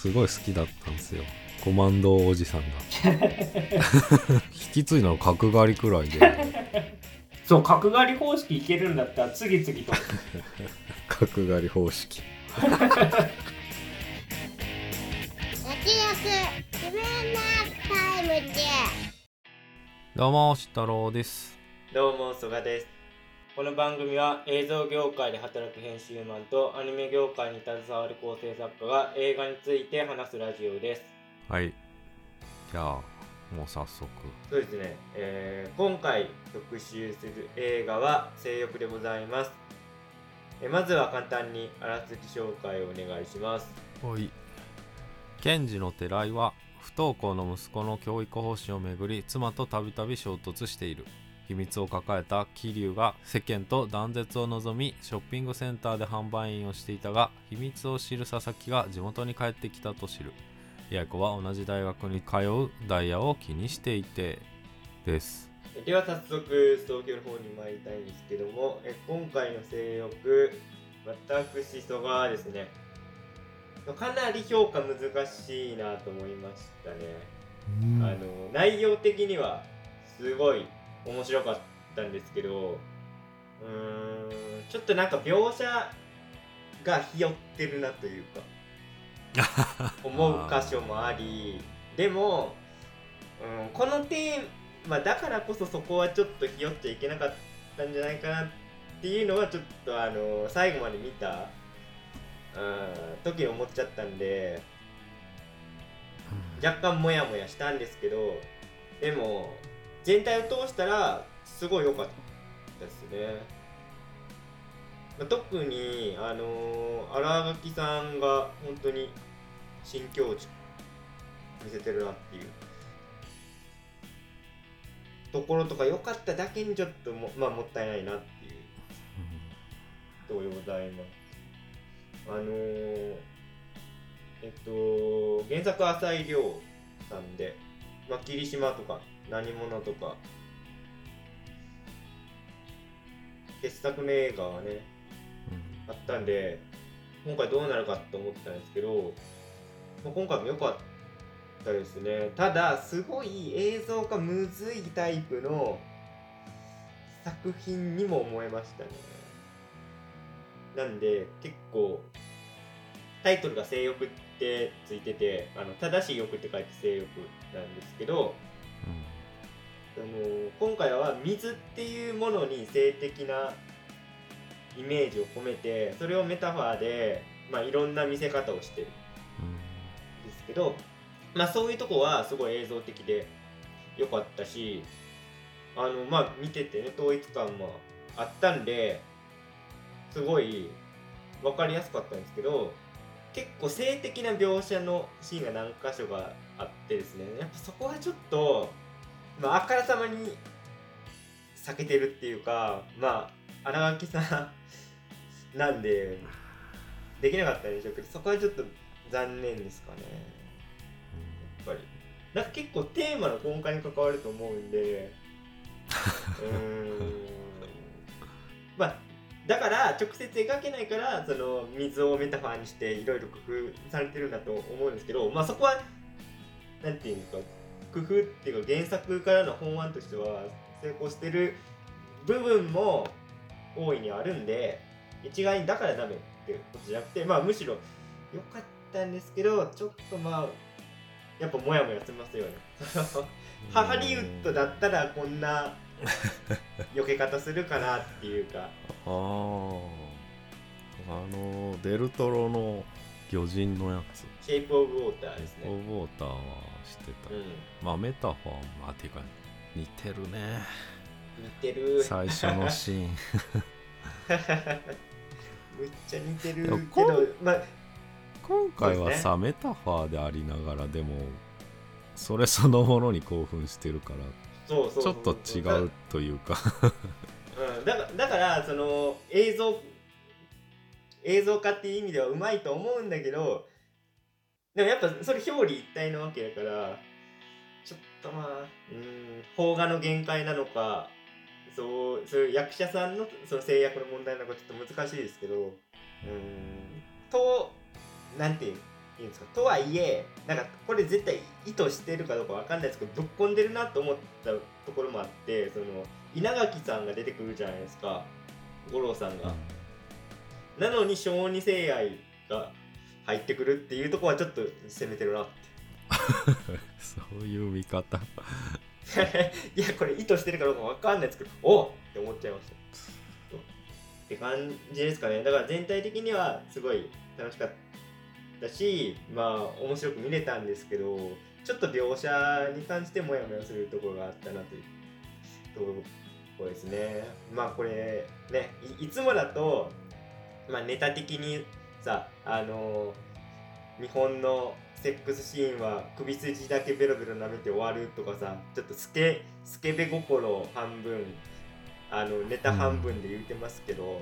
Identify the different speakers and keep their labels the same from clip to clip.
Speaker 1: すごい好きだったんですよ。コマンドおじさんが。引き継いだの角刈りくらいで。
Speaker 2: そう角刈り方式いけるんだったら次々と。
Speaker 1: 角刈り方式。
Speaker 3: 焼き肉自分のタイムで
Speaker 1: どうもし太郎です。
Speaker 2: どうも曽我ですこの番組は映像業界で働く編集マンとアニメ業界に携わる構成作家が映画について話すラジオです。
Speaker 1: はい。じゃあもう早速。
Speaker 2: そうですね、えー今回特集する映画は性欲でございます。えーまずは簡単にあらすじ紹介をお願いします。
Speaker 1: はい。検事の寺井は不登校の息子の教育方針をめぐり妻とたびたび衝突している秘密を抱えた桐生が世間と断絶を望みショッピングセンターで販売員をしていたが秘密を知る佐々木が地元に帰ってきたと知る。八重子は同じ大学に通うダイヤを気にしていてです。
Speaker 2: えでは早速ストーキョの方に参りたいんですけどもえ今回の性欲私曽我はですねかなり評価難しいなと思いましたね、あの内容的にはすごい面白かったんですけどうーんちょっとなんか描写がひよってるなというか 思う箇所もありでも、うん、このテーマだからこそそこはちょっとひよっちゃいけなかったんじゃないかなっていうのはちょっとあの最後まで見た、うん、時に思っちゃったんで若干モヤモヤしたんですけどでも全体を通したらすごい良かったですね。まあ特にあのー新垣さんが本当に新境地見せてるなっていうところとか良かっただけにちょっとも,、まあ、もったいないなっていうところでございます。あのーえっと原作浅井亮さんで、まあ、霧島とか何者とか。傑作の映画はねあったんで今回どうなるかと思ってたんですけど、まあ、今回も良かったですね。ただすごい映像がむずいタイプの作品にも思えましたね。なんで結構タイトルが性欲ってついててあの正しい欲って書いて性欲なんですけどあの今回は水っていうものに性的なイメージを込めてそれをメタファーで、まあ、いろんな見せ方をしてるんですけど、まあ、そういうとこはすごい映像的で良かったしあのまあ見ててね統一感もあったんですごい分かりやすかったんですけど結構性的な描写のシーンが何箇所かあってですねやっぱそこはちょっとまあ、あからさまに避けてるっていうかまあ荒垣さんなんでできなかったんでしょうけどそこはちょっと残念ですかね。やっぱり。なんか結構テーマの根幹に関わると思うんで うーん。まあだから直接描けないからその水をメタファーにしていろいろ工夫されてるんだと思うんですけどまあそこはなんていうんですか工夫っていうか原作からの本案としては成功してる部分も大いにあるんで一概にだからダメってことじゃなくてまあむしろ良かったんですけどちょっとまあやっぱモヤモヤしますよね。ハハリウッドだったらこんな避け方するかなっていうか。
Speaker 1: あああのデルトロの魚人のやつ。
Speaker 2: シェイプオブウォーターです
Speaker 1: オ
Speaker 2: ね
Speaker 1: ブウォーターは知ってた、
Speaker 2: うん。
Speaker 1: まあメタファーもあていうか似てるね。
Speaker 2: 似てる。
Speaker 1: 最初のシーン。
Speaker 2: むっちゃ似てるけ
Speaker 1: こ
Speaker 2: どまあ
Speaker 1: 今回はさ、メタファーでありながらでもそれそのものに興奮してるから
Speaker 2: そうそう。
Speaker 1: ちょっと違うというか。
Speaker 2: うん、だだからその映像映像化っていう意味ではうまいと思うんだけどでもやっぱそれ表裏一体なわけだからちょっとまあうん邦画の限界なのかそうそういう役者さんのその制約の問題なのかちょっと難しいですけどうんとなんていうんですかとはいえなんかこれ絶対意図してるかどうかわかんないですけどぶっ込んでるなと思ったところもあってその稲垣さんが出てくるじゃないですか。五郎さんが、なのに小児性愛が入ってくるっていうところはちょっと攻めてるなって。
Speaker 1: そういう見方。
Speaker 2: いやこれ意図してるかどうかわかんないですけどおっって思っちゃいました。って感じですかね。だから全体的にはすごい楽しかったしまあ面白く見れたんですけどちょっと描写に関してモヤモヤするところがあったなというところですね。まあこれねいつもだと、まあ、ネタ的にさあの日本のセックスシーンは首筋だけベロベロ舐めて終わるとかさちょっとスケスケベ心半分あのネタ半分で言うてますけど、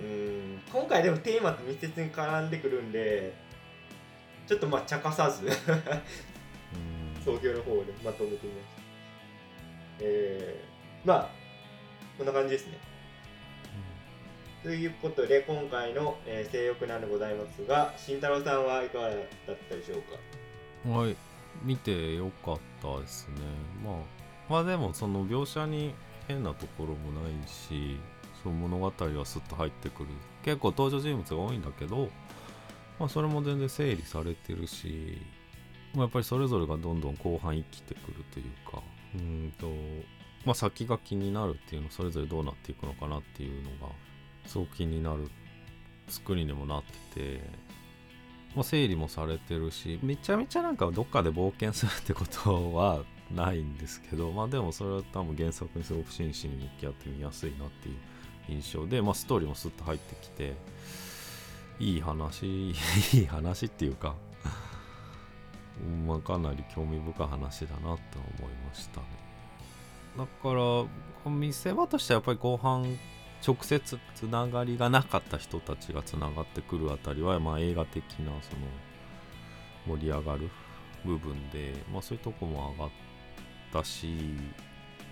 Speaker 2: うん、ん今回でもテーマと密接に絡んでくるんでちょっとまあ茶化さず創業の方でまとめてみました。えー、まあこんな感じですねということで今回の、えー、性欲なんでございますが慎太郎さんはいかがだったでしょう
Speaker 1: か？はい見てよかったですね。まあまあでもその描写に変なところもないしその物語はスッと入ってくる。結構登場人物が多いんだけど、まあ、それも全然整理されてるし、まあ、やっぱりそれぞれがどんどん後半生きてくるというかうんと、まあ、先が気になるっていうのそれぞれどうなっていくのかなっていうのがすごく気になる作りにもなってて、まあ、整理もされてるしめちゃめちゃなんかどっかで冒険するってことはないんですけどまあでもそれは多分原作にすごく真摯に向き合ってみやすいなっていう印象で、まあ、ストーリーもスッと入ってきていい話 いい話っていうかまあかなり興味深い話だなと思いましたね。だから見せ場としてはやっぱり後半直接つながりがなかった人たちがつながってくるあたりは、まあ、映画的なその盛り上がる部分で、まあ、そういうとこも上がったし、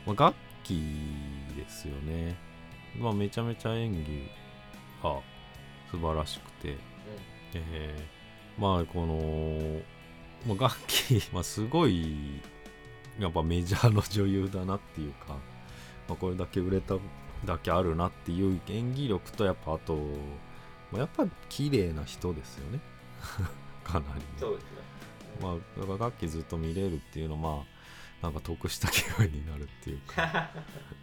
Speaker 1: まあ、楽器ですよね、まあ、めちゃめちゃ演技が素晴らしくて、うん、えー、まあこの、まあ、楽器、まあ、すごいやっぱメジャーの女優だなっていうか、まあ、これだけ売れただけあるなっていう演技力とやっぱあとやっぱ綺麗な人ですよね。かなり、ね、
Speaker 2: そうですね、
Speaker 1: まあだから楽器ずっと見れるっていうのはまあなんか得した気分になるっていうか。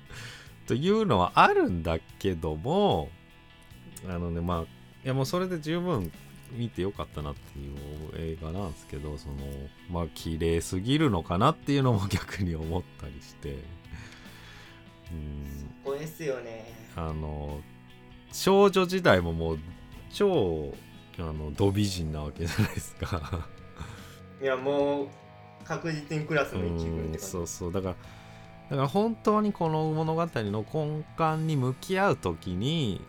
Speaker 1: というのはあるんだけどもあのねまあいやもうそれで十分見てよかったなっていう映画なんですけどそのまあ綺麗すぎるのかなっていうのも逆に思ったりして
Speaker 2: そこですよね
Speaker 1: あの少女時代ももう超あのド美人なわけじゃないですか。
Speaker 2: いやもう確実にクラスの一
Speaker 1: 部ってそうそうだからだから本当にこの物語の根幹に向き合う時に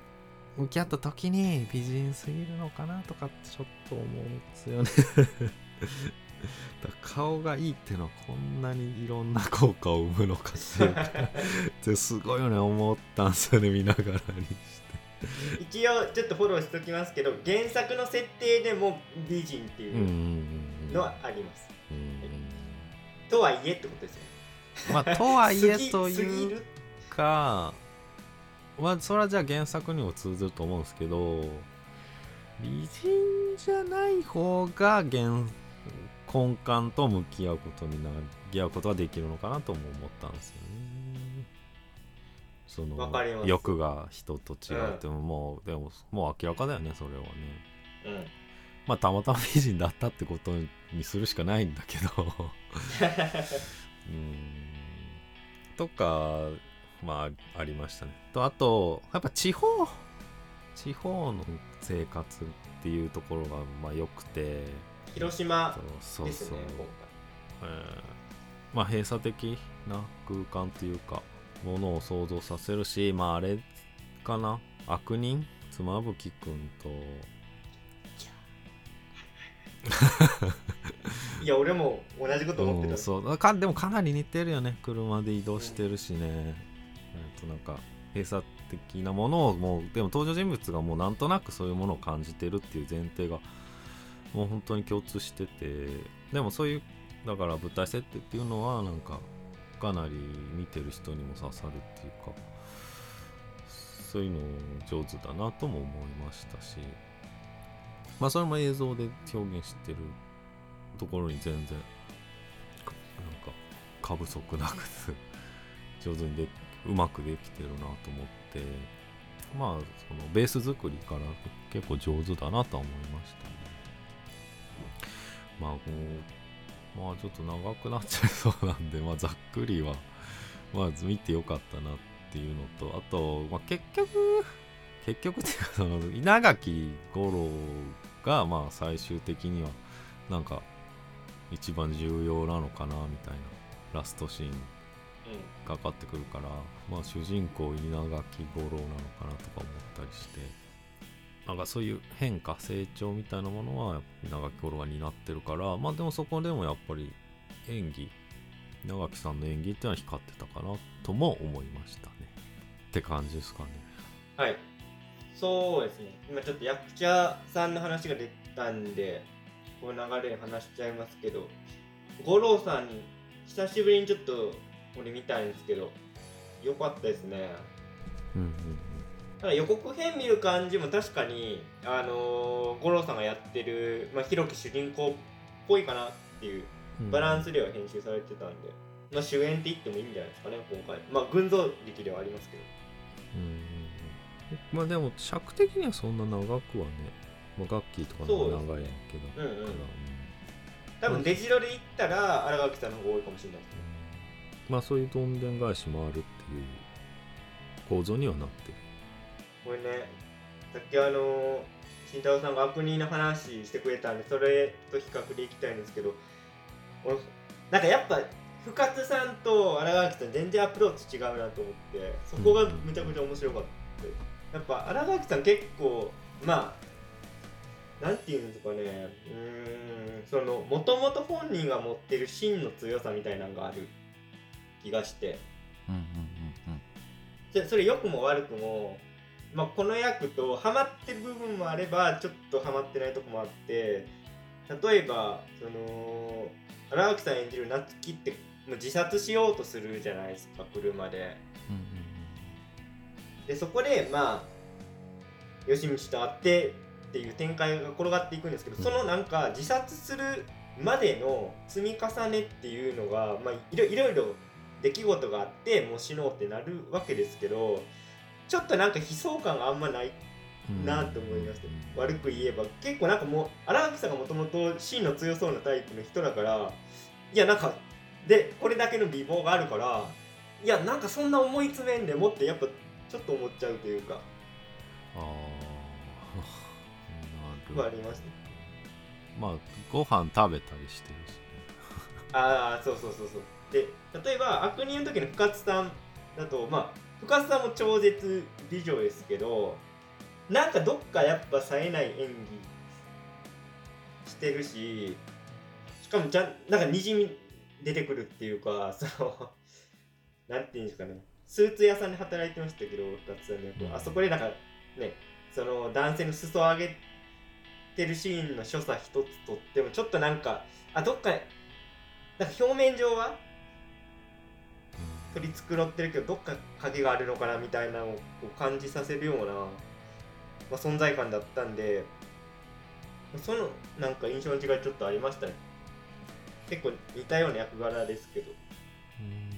Speaker 1: 向き合った時に美人すぎるのかなとかちょっと思うんですよね顔がいいっていうのはこんなにいろんな効果を生むのかっていう。すごいよね思ったんですよね見ながらにして。
Speaker 2: 一応ちょっとフォローしておきますけど原作の設定でも美人っていうのはあります、とはいえってことですよ
Speaker 1: まあとはいえというかまあそれはじゃあ原作にも通ずると思うんですけど美人じゃない方が原根幹と向き合うことになり合うことができるのかなとも思ったんですよね。その欲が人と違うっても、もうでももう明らかだよねそれはね。
Speaker 2: うん、
Speaker 1: まあたまたま美人だったってことにするしかないんだけど うんとかまあありましたね。とあとやっぱ地方地方の生活っていうところがまあ良くて。
Speaker 2: 広島ですね今
Speaker 1: 回、えー、まあ閉鎖的な空間というかものを想像させるしまああれかな？悪人？妻夫木君と。
Speaker 2: いや俺も同じこと思ってた、うん、
Speaker 1: そう。かでもかなり似てるよね。車で移動してるしね、うん、えっとなんか閉鎖的なものをもうでも登場人物がもうなんとなくそういうものを感じてるっていう前提がもう本当に共通しててでもそういうだから舞台設定っていうのはなんかかなり見てる人にも刺さるっていうかそういうの上手だなとも思いましたしまあそれも映像で表現してるところに全然なんか過不足なく 上手にでうまくできてるなと思ってまあそのベース作りから結構上手だなとは思いましたね。まあもうまあちょっと長くなっちゃいそうなんでまあざっくりはまず見てよかったなっていうのとあと、まあ、結局結局っていうかその稲垣吾郎がまあ最終的にはなんか一番重要なのかなみたいなラストシーンかかってくるから、まあ主人公稲垣吾郎なのかなとか思ったりしてなんかそういう変化成長みたいなものは稲垣吾郎が担ってるからまあでもそこでもやっぱり演技稲垣さんの演技っていうのは光ってたかなとも思いましたね。って感じですかね。
Speaker 2: はい。そうですね。今ちょっと役者さんの話が出たんでこの流れで話しちゃいますけど五郎さん久しぶりにちょっと俺見たいんですけどよかったですね。
Speaker 1: うんうん
Speaker 2: ただ予告編見る感じも確かにあのー、五郎さんがやってる、まあ、広木主人公っぽいかなっていう
Speaker 1: うん。
Speaker 2: バランスでは編集されてたんで、まあ、主演って言ってもいいんじゃないですかね今回。まあ群像劇ではありますけど。
Speaker 1: うんうんうん。まあでも尺的にはそんな長くはね、まあ、ガッキーとかの長いけど、
Speaker 2: うん多分デジロで言ったら荒垣さんの方が多いかもしれないですね。
Speaker 1: うん。まあそういうどんでん返しもあるっていう構造にはなってる
Speaker 2: これね。さっきあの慎太郎さんが悪人の話してくれたんでそれと比較でいきたいんですけど俺なんかやっぱ深津さんと荒垣さん全然アプローチ違うなと思ってそこがめちゃくちゃ面白かった、やっぱ荒垣さん結構まあなんていうんですかね。うーんそのもともと本人が持ってる芯の強さみたいなのがある気がして。
Speaker 1: うんうんうん
Speaker 2: でそれ良くも悪くも、まあ、この役とハマってる部分もあればちょっとハマってないとこもあって例えばその荒垣さん演じる夏希って自殺しようとするじゃないですか車で。でそこでまあ吉道と会ってっていう展開が転がっていくんですけど、
Speaker 1: うん。
Speaker 2: そのなんか自殺するまでの積み重ねっていうのが、まあ、いろいろいろ出来事があってもう死のうってなるわけですけどちょっとなんか悲壮感があんまない
Speaker 1: うん。
Speaker 2: なと思いました、悪く言えば。結構なんかもう荒垣さんがもともと芯の強そうなタイプの人だからいやなんかでこれだけの美貌があるからいやなんかそんな思い詰めんでもってやっぱちょっと思っちゃうというか
Speaker 1: ああ なる
Speaker 2: はありますね
Speaker 1: まあご飯食べたりしてるしね。
Speaker 2: ああそうそうそうそう。で例えば悪人の時の深津さんだとまあ深津さんも超絶美女ですけどなんかどっかやっぱ冴えない演技してるししかもじゃなんかにじみ出てくるっていうかそのなんていうんですかね。スーツ屋さんで働いてましたけど深津さんの役はあそこでなんかねその男性の裾を上げてるシーンの所作一つとってもちょっとなんかあどっかなんか表面上は取り繕ってるけどどっか影があるのかなみたいなのを感じさせるような、まあ、存在感だったんでそのなんか印象の違いちょっとありましたね。結構似たような役柄ですけど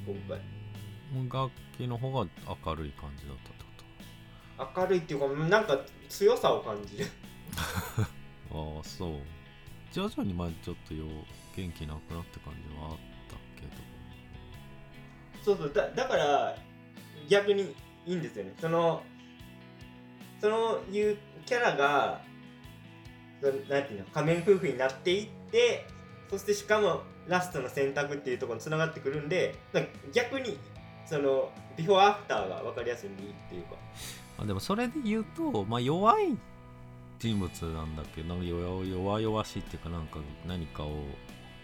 Speaker 1: うん。
Speaker 2: 今回。
Speaker 1: うん楽器の方が明るい感じだったってこ
Speaker 2: 明るいっていうかなんか強さを感じる。
Speaker 1: と ああそう。徐々にまあちょっとよ元気なくなって感じはあったけど
Speaker 2: そうそうだだから逆にいいんですよね。そのそのいうキャラがそなんていうの仮面夫婦になっていってそしてしかもラストの選択っていうところにつながってくるんで逆にそのビフォーアフターが分かりやすいんでいいっていうか。
Speaker 1: あでもそれで言うと、まあ、弱い人物なんだけど弱弱々しいっていうかなんか何かを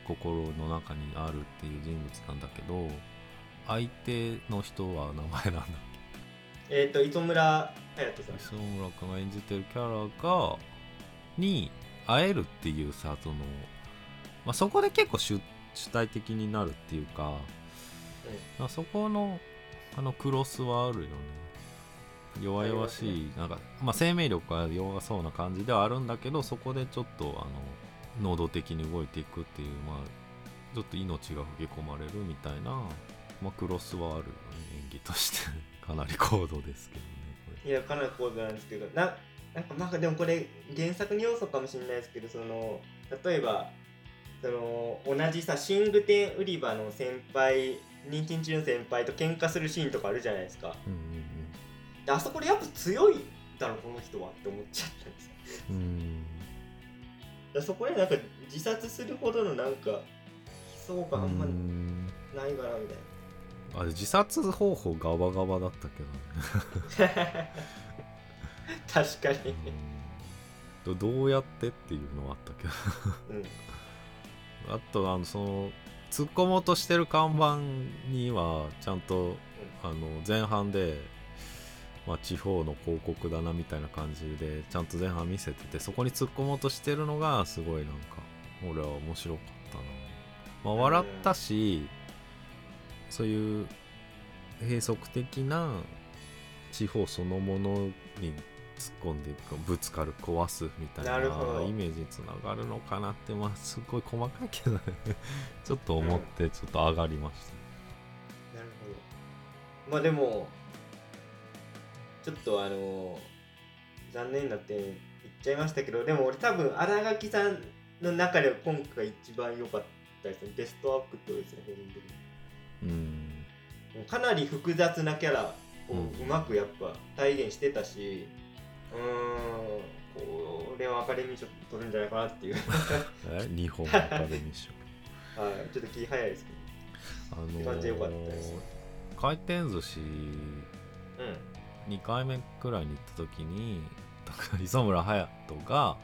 Speaker 1: 心の中にあるっていう人物なんだけど相手の人は名前なんだ。っ
Speaker 2: えっ、と磯村勇斗さん。
Speaker 1: け磯村君が演じてるキャラがに会えるっていうさその、まあ、そこで結構主主体的になるっていうか、まあ、そこのあのクロスはあるよね。弱々しいなんか、まあ、生命力が弱そうな感じではあるんだけどそこでちょっとあの能動的に動いていくっていうまあちょっと命が吹き込まれるみたいな、まあ、クロスはある演技としてかなり高度ですけどね
Speaker 2: いやかなり高度なんですけどななんかまあでもこれ原作に要素かもしれないですけどその例えばその同じさ寝具店売り場の先輩妊娠中の先輩と喧嘩するシーンとかあるじゃないですか、
Speaker 1: うんうん
Speaker 2: あそこでやっぱ強いだろこの人はって思っちゃったんですよ。
Speaker 1: うん。
Speaker 2: そこでなんか自殺するほどのなんか悲壮感あんまないかなみたい
Speaker 1: あれ自殺方法ガバガバだったけどね。
Speaker 2: な確かに。
Speaker 1: うん。どどうやってっていうのはあったけど。
Speaker 2: うん。
Speaker 1: あとあのその突っ込もうとしてる看板にはちゃんとあの前半で、まあ、地方の広告だなみたいな感じでちゃんと前半見せててそこに突っ込もうとしてるのがすごいなんか俺は面白かったな、まあ、笑ったし、そういう閉塞的な地方そのものに突っ込んでいくぶつかる壊すみたいなイメージにつながるのかなってまあすごい細かいけどね。ちょっと思ってちょっと上がりました、
Speaker 2: なるほど。まあでもちょっとあの残念になって言っちゃいましたけどでも俺多分新垣さんの中では今回一番良かったですね。ベストアクトですね本当に
Speaker 1: うん。
Speaker 2: かなり複雑なキャラを
Speaker 1: うん
Speaker 2: うまくやっぱ体現してたしうーんこれはアカデミー賞取るんじゃないかなっていう。
Speaker 1: え？日本アカデミー賞。
Speaker 2: はい。ちょっと気早いですけ
Speaker 1: あの
Speaker 2: って感じでよかったです
Speaker 1: 回転寿司
Speaker 2: どうん
Speaker 1: 2回目くらいに行った時に磯村勇斗が、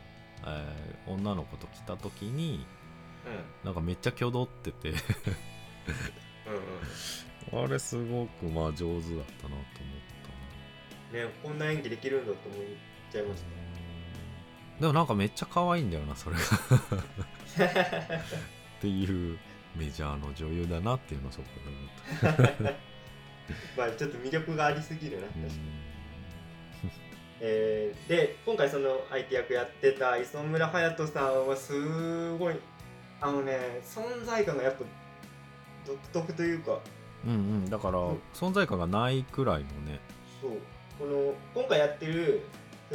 Speaker 1: えー女の子と来た時になんかめっちゃ挙動ってて
Speaker 2: うんうんうん。
Speaker 1: あれすごくまあ上手だったなと思ったな。
Speaker 2: ねこんな演技できるんだと思っちゃいまし
Speaker 1: でもなんかめっちゃ可愛いんだよなそれが。っていうメジャーの女優だなっていうのをそこで思った
Speaker 2: た。まあちょっと魅力がありすぎるな、
Speaker 1: うん。
Speaker 2: えーで今回その相手役やってた磯村勇斗さんはすごいあのね存在感がやっぱ独特というか。
Speaker 1: うんうんだから
Speaker 2: うん。
Speaker 1: 存在感がないくらいのね。
Speaker 2: そう。この今回やってる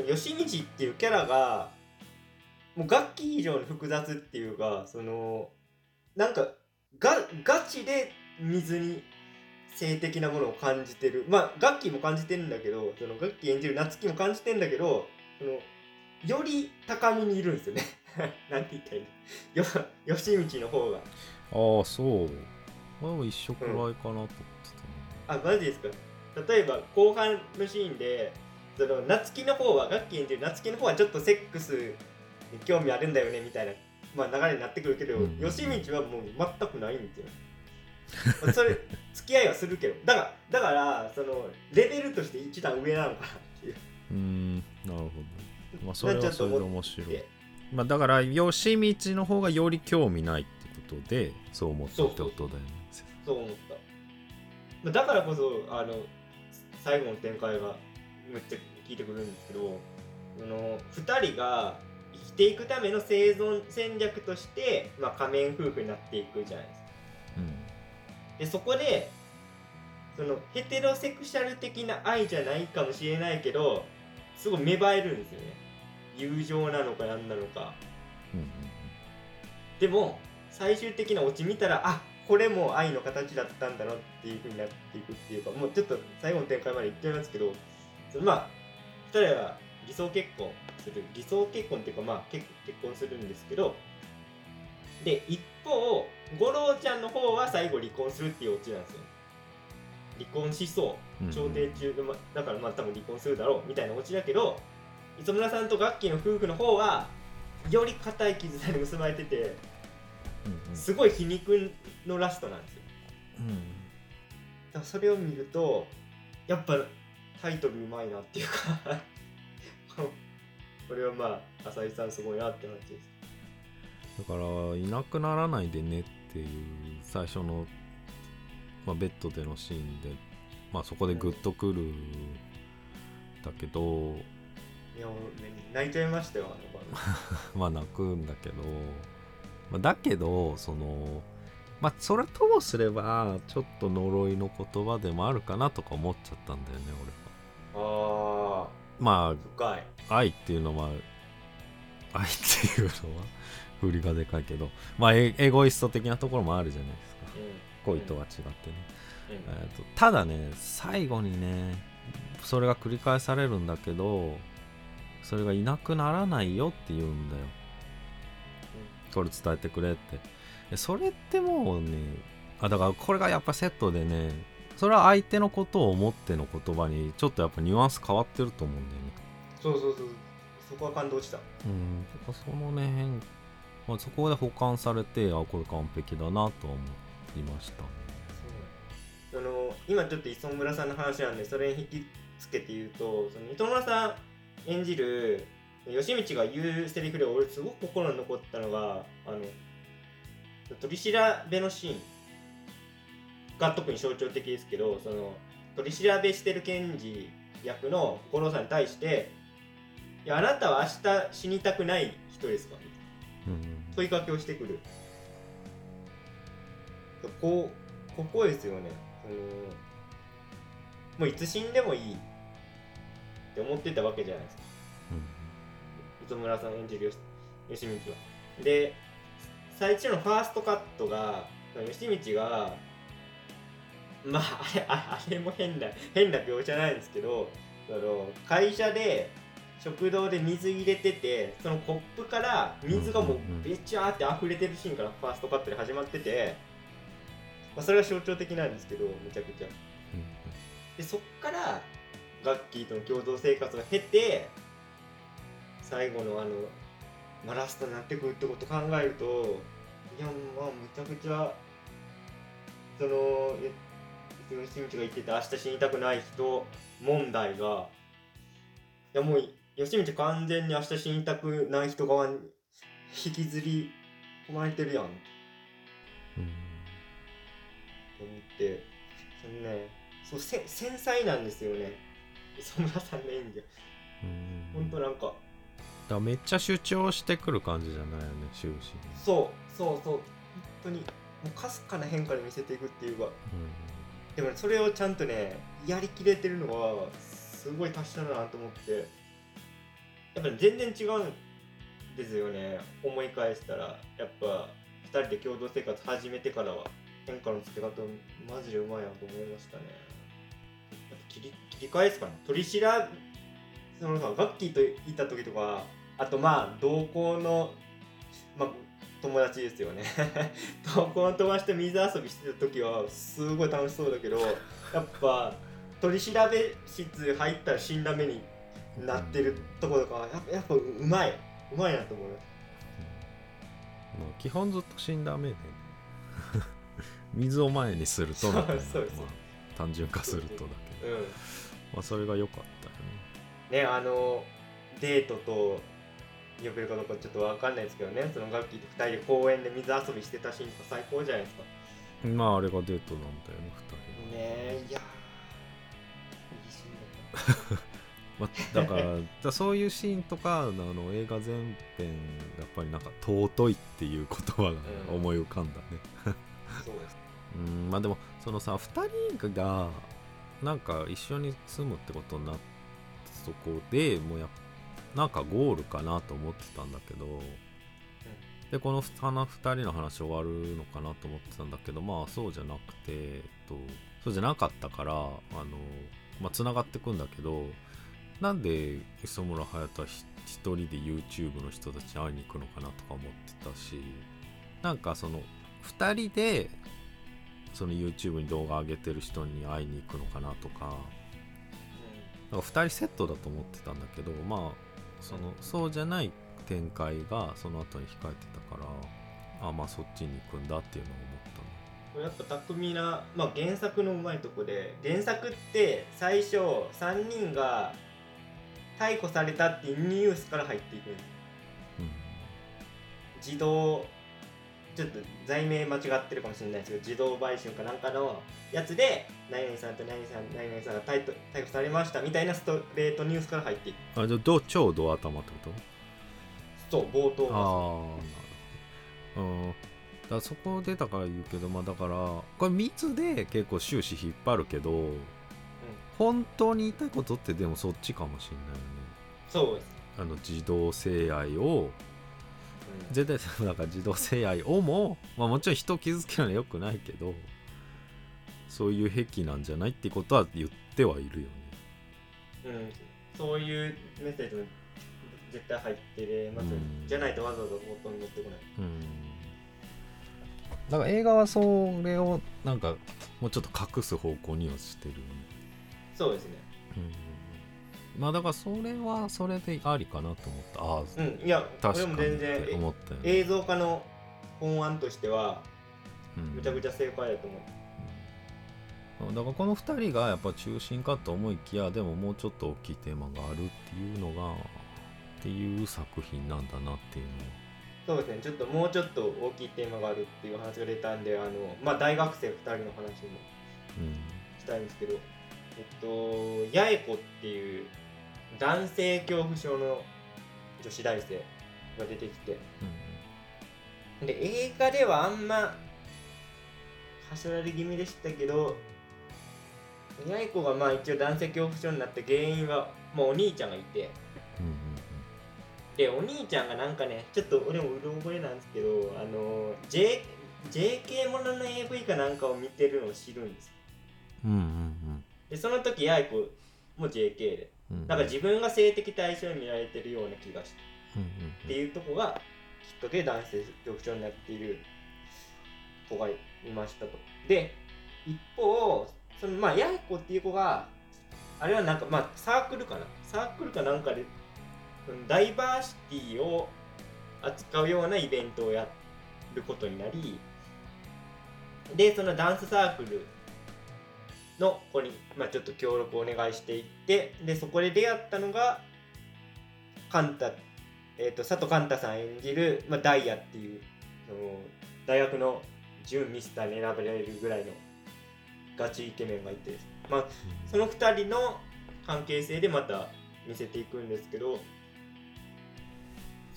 Speaker 2: 吉道っていうキャラがもう楽器以上に複雑っていうかそのなんかがガチで水に性的なものを感じてる。まあ楽器も感じてるんだけどその楽器演じる夏希も感じてんだけどそのより高みにいるんですよね。なんて言ったらいいの？よ吉道の方が。
Speaker 1: ああそう俺も一緒くらいかなと思って
Speaker 2: あマジですか？例えば後半のシーンでその夏希の方は楽器演じる夏希の方はちょっとセックスに興味あるんだよねみたいな、まあ、流れになってくるけど、
Speaker 1: うん。
Speaker 2: 吉道はもう全くないんですよまあそれ 付き合いはするけど。だからだからそのレベルとして一段上なのかなっていう。
Speaker 1: たうーん。なるほどまあそれはそれで面白い。
Speaker 2: で
Speaker 1: まあだから吉道の方がより興味ないってことでそう思ったってことだよね
Speaker 2: そう思った。まあだからこそあの最後の展開がめっちゃ効いてくるんですけどその2人が生きていくための生存戦略として、まあ、仮面夫婦になっていくじゃないですか。
Speaker 1: うん。
Speaker 2: でそこでそのヘテロセクシャル的な愛じゃないかもしれないけどすごい芽生えるんですよね。友情なのか何なのか。
Speaker 1: うんうん。
Speaker 2: でも最終的なオチ見たらあこれも愛の形だったんだなっていう風になっていくっていうかもうちょっと最後の展開まで言ってますけどそのまあ2人は偽装結婚する偽装結婚っていうかまあ結結婚するんですけどで一方五郎ちゃんの方は最後離婚するっていうオチなんですよ。離婚しそう
Speaker 1: うんうん
Speaker 2: 調停中、だからまあ多分離婚するだろうみたいなオチだけど磯村さんとガッキーの夫婦の方はより硬い絆で結ばれてて
Speaker 1: うん
Speaker 2: すごい皮肉のラストなんですよ。
Speaker 1: うん。
Speaker 2: それを見るとやっぱタイトルうまいなっていうか これはまあ浅井さんすごいなって話です。
Speaker 1: だからいなくならないでねっていう最初の、まあ、ベッドでのシーンで、まあ、そこでグッとくるだけど
Speaker 2: いや俺泣いちゃいましたよあの
Speaker 1: まあ泣くんだけど、まあ、だけどそのまあそれともすればちょっと呪いの言葉でもあるかなとか思っちゃったんだよね俺は。
Speaker 2: あ
Speaker 1: ま
Speaker 2: あ深い。
Speaker 1: あ愛っていうのは愛っていうのは振りがでかいけど。まあエエゴイスト的なところもあるじゃないですか。
Speaker 2: うん。
Speaker 1: 恋とは違ってね、
Speaker 2: うん。
Speaker 1: えーとただね最後にねそれが繰り返されるんだけどそれがいなくならないよって言うんだよこれ伝えてくれって。でそれってもうねあだからこれがやっぱセットでねそれは相手のことを思っての言葉にちょっとやっぱニュアンス変わってると思うんだよね。
Speaker 2: そうそうそうそこは感動した。
Speaker 1: うんそのね変、まあ、そこで保管されてあこれ完璧だなとは思いました。
Speaker 2: その今ちょっと磯村さんの話なんでそれに引きつけて言うとその糸村さん演じる吉道が言うセリフで俺すごく心に残ったのがあの取り調べのシーンが特に象徴的ですけどその取り調べしてる検事役の五郎さんに対して「いやあなたは明日死にたくない人ですか?」
Speaker 1: うん
Speaker 2: 問いかけをしてくる。こうここですよね。もういつ死んでもいいって思ってたわけじゃないですか磯村さん演じる吉吉道は。で最初のファーストカットが吉道がまああれああれも変な変な描写なんですけどその会社で食堂で水入れててそのコップから水がもうべちゃーって溢れてるシーンからファーストカットで始まってて、まあ、それが象徴的なんですけどめちゃくちゃ。でそっからガッキーとの共同生活を経て最後のあの、まあ、ラストになってくるってことを考えるといやまあめちゃくちゃそのえ吉道が言ってた明日死にたくない人問題がいやもう吉道完全に明日死にたくない人側に引きずり込まれてるやん。と
Speaker 1: うん。
Speaker 2: 思ってそのねそうせ繊細なんですよね。磯村さんの演技
Speaker 1: うん。
Speaker 2: ほんとなんか
Speaker 1: だめっちゃ主張してくる感じじゃないよね終始
Speaker 2: そうそうそう。本当にもうかすかな変化で見せていくっていうか。でもねそれをちゃんとねやりきれてるのはすごい達者だなと思って。やっぱり全然違うんですよね。思い返したら。やっぱ2人で共同生活始めてからは変化のつけ方マジでうまいなと思いましたね。やっぱ切り切り返すかな。取り調べそのさガッキーといた時とかあとまあ同行のまあ友達ですよね。同行の友達と水遊びしてた時はすごい楽しそうだけど やっぱ取り調べ室入ったら死んだ目になってるところとかやっぱやっぱうまい。うまいなと思います
Speaker 1: まあ基本ずっと死んだ目で 水を前にするとみたいな
Speaker 2: そうそうそう
Speaker 1: まあ単純化するとだけど、
Speaker 2: うん。
Speaker 1: まあ、それが良かったよね。
Speaker 2: ねあのデートと呼べるかどうかちょっとわかんないですけどね。そのガッキーと2人で公園で水遊びしてたシーンとか最高じゃないですか。
Speaker 1: まああれがデートなんだよね2人。
Speaker 2: ねえいやー。いいシーンだった。
Speaker 1: まあ、だからそういうシーンとかあの映画全編やっぱりなんか尊いっていう言葉が
Speaker 2: うん
Speaker 1: 思い浮かんだね、
Speaker 2: そうです。
Speaker 1: うんまあでもそのさ2人がなんか一緒に住むってことになったそこでもうやっなんかゴールかなと思ってたんだけど、でこの2人の話終わるのかなと思ってたんだけどまあそうじゃなくて、えっと、そうじゃなかったからあの、まあ、つながってくんだけどなんで磯村勇斗はひ一人で YouTube の人たちに会いに行くのかなとか思ってたしなんかその2人でその YouTube に動画上げてる人に会いに行くのかなとかなんか2人セットだと思ってたんだけどまあそのそうじゃない展開がその後に控えてたからあまあそっちに行くんだっていうのを思ったね
Speaker 2: やっぱ巧みな、まあ、原作のうまいとこで原作って最初3人が逮捕されたっていうニュースから入っていくんです自動ちょっと罪名間違ってるかもしれないですけど自動売春かなんかのやつで何々さんと何々さん何々さんが逮捕逮捕されましたみたいなストレートニュースから入っていく
Speaker 1: あじゃあど超ド頭ってこと？
Speaker 2: そう冒頭が
Speaker 1: ああなるほどうんだそこ出たから言うけどまあだからこれ密で結構終始引っ張るけど、本当に言いたいことってでもそっちかもしれないよね。
Speaker 2: そうです、
Speaker 1: あの自動性愛を
Speaker 2: うん。
Speaker 1: 絶対だから自動性愛をも、まあ、もちろん人を傷つけるのはよくないけどそういう癖なんじゃないってことは言ってはいるよね。
Speaker 2: うん、そういうメッセージも絶対入ってます、
Speaker 1: うん。
Speaker 2: じゃないとわざわざ元に持ってこない。
Speaker 1: うん。だから映画はそれをなんかもうちょっと隠す方向にはしてるよね。
Speaker 2: そうですね。
Speaker 1: うんまあだからそれはそれでありかなと思った。ああ
Speaker 2: うんいや
Speaker 1: 確かに
Speaker 2: 全然
Speaker 1: って思ったよね。
Speaker 2: 映像化の本案としては
Speaker 1: うん。
Speaker 2: むちゃくちゃ正解だと思う、
Speaker 1: うん。だからこの2人がやっぱ中心かと思いきやでももうちょっと大きいテーマがあるっていうのがっていう作品なんだなっていうのは
Speaker 2: そうですね。ちょっともうちょっと大きいテーマがあるっていう話が出たんであのまあ大学生2人の話もしたいんですけどえっと八重子っていう男性恐怖症の女子大生が出てきて。で映画ではあんまはしょられ気味でしたけど八重子がまあ一応男性恐怖症になった原因は、まあ、お兄ちゃんがいて。
Speaker 1: うんうん
Speaker 2: でお兄ちゃんがなんかねちょっと俺もうろ覚えなんですけどあの J JK ものの AV かなんかを見てるのを知るんですよ。
Speaker 1: うんうん
Speaker 2: でその時八重子も JK で
Speaker 1: うん。うん
Speaker 2: なんか自分が性的対象に見られてるような気がして
Speaker 1: うん
Speaker 2: っていうとこがきっかけで男性恐怖症になっている子がいましたと。で、一方、そのまあ、八重子っていう子が、あれはなんか、まあ、サークルかな。サークルかなんかで、うんダイバーシティを扱うようなイベントをやることになり、で、そのダンスサークルの子に、まあ、ちょっと協力をお願いしていって、で、そこで出会ったのが、カンタえー、と佐藤寛太さん演じる、まあ、ダイヤっていうその大学の準ミスターに選ばれるぐらいのガチイケメンがいて、まあ、その2人の関係性でまた見せていくんですけど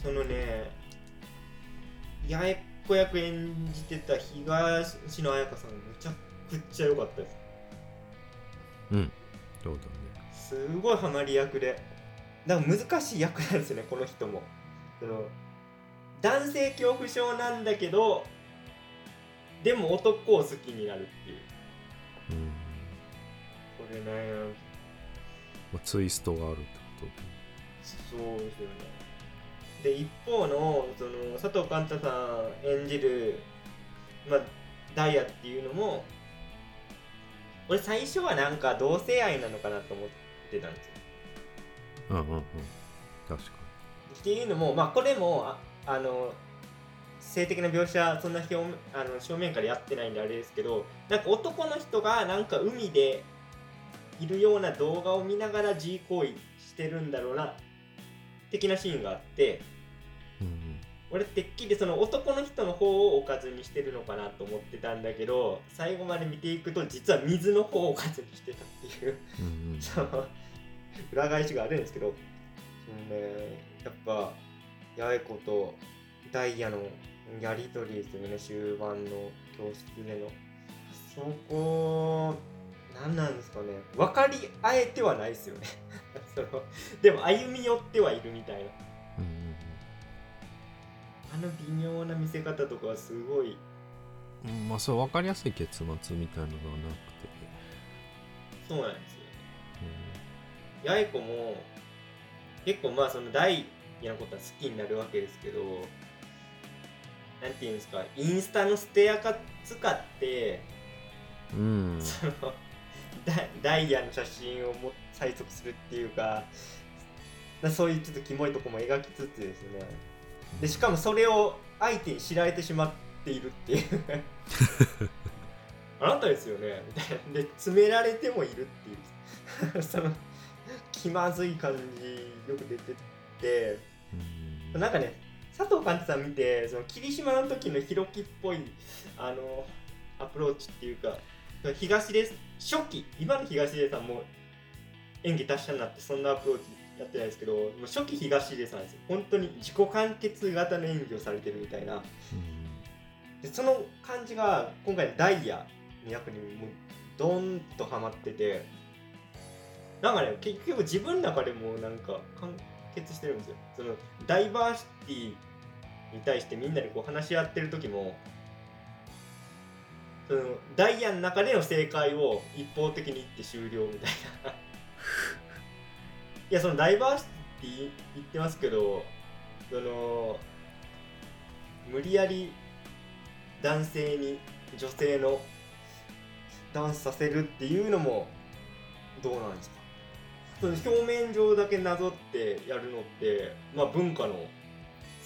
Speaker 2: そのね八重子役演じてた東野綾香さんめちゃくちゃ良かったです
Speaker 1: うん。そうだね。
Speaker 2: すごいハマり役で。だから難しい役なんですよねこの人も。その男性恐怖症なんだけどでも男を好きになるっていう。
Speaker 1: うん。
Speaker 2: これね
Speaker 1: まあツイストがあるってこ
Speaker 2: そうですよね。で一方のその佐藤寛太さん演じる、まあ、ダイヤっていうのも俺最初はなんか同性愛なのかなと思ってたんですよ。
Speaker 1: とうんうんうん。確か
Speaker 2: っていうのも、まあ、これもああの性的な描写そんな表面あの正面からやってないんであれですけどなんか男の人がなんか海でいるような動画を見ながら G 行為してるんだろうな的なシーンがあって。
Speaker 1: にうん
Speaker 2: 俺てっきりその男の人の方をおかずにしてるのかなと思ってたんだけど最後まで見ていくと実は水の方をおかずにしてたっていう。
Speaker 1: うんうん。
Speaker 2: その裏返しがあるんですけど、ね、やっぱ八重子とダイヤのやり取りですよね終盤の教室での。そこ何なんですかね。分かり合えてはないですよね。そのでも歩み寄ってはいるみたいなあの微妙な見せ方とかはすごい。
Speaker 1: うんうんまあそう分かりやすい結末みたいなのがなくて。
Speaker 2: そうなんですよ八重子も結構まあそのダイヤのことは好きになるわけですけどなんていうんですかインスタのステアカ使って
Speaker 1: うん、うん、
Speaker 2: そのダダイヤの写真をも催促するっていうかなそういうちょっとキモいとこも描きつつですねでしかもそれを相手に知られてしまっているっていう。あなたですよね。みたいな。で詰められてもいるっていう。その気まずい感じよく出てて。
Speaker 1: うん。
Speaker 2: なんかね佐藤寛治さん見てその霧島の時のひろきっぽいあのアプローチっていうか東出初期今の東出さんも演技達者になってそんなアプローチやってないですけど初期東出さんですよ。本当に自己完結型の演技をされてるみたいな。でその感じが今回のダイヤの役にもうドンとハマってて。なんかね結局自分の中でもなんか完結してるんですよ。そのダイバーシティに対してみんなでこう話し合ってる時もそのダイヤの中での正解を一方的に言って終了みたいな。いやそのダイバーシティ言ってますけどその無理やり男性に女性のダンスさせるっていうのもどうなんですか？その表面上だけなぞってやるのってまあ文化の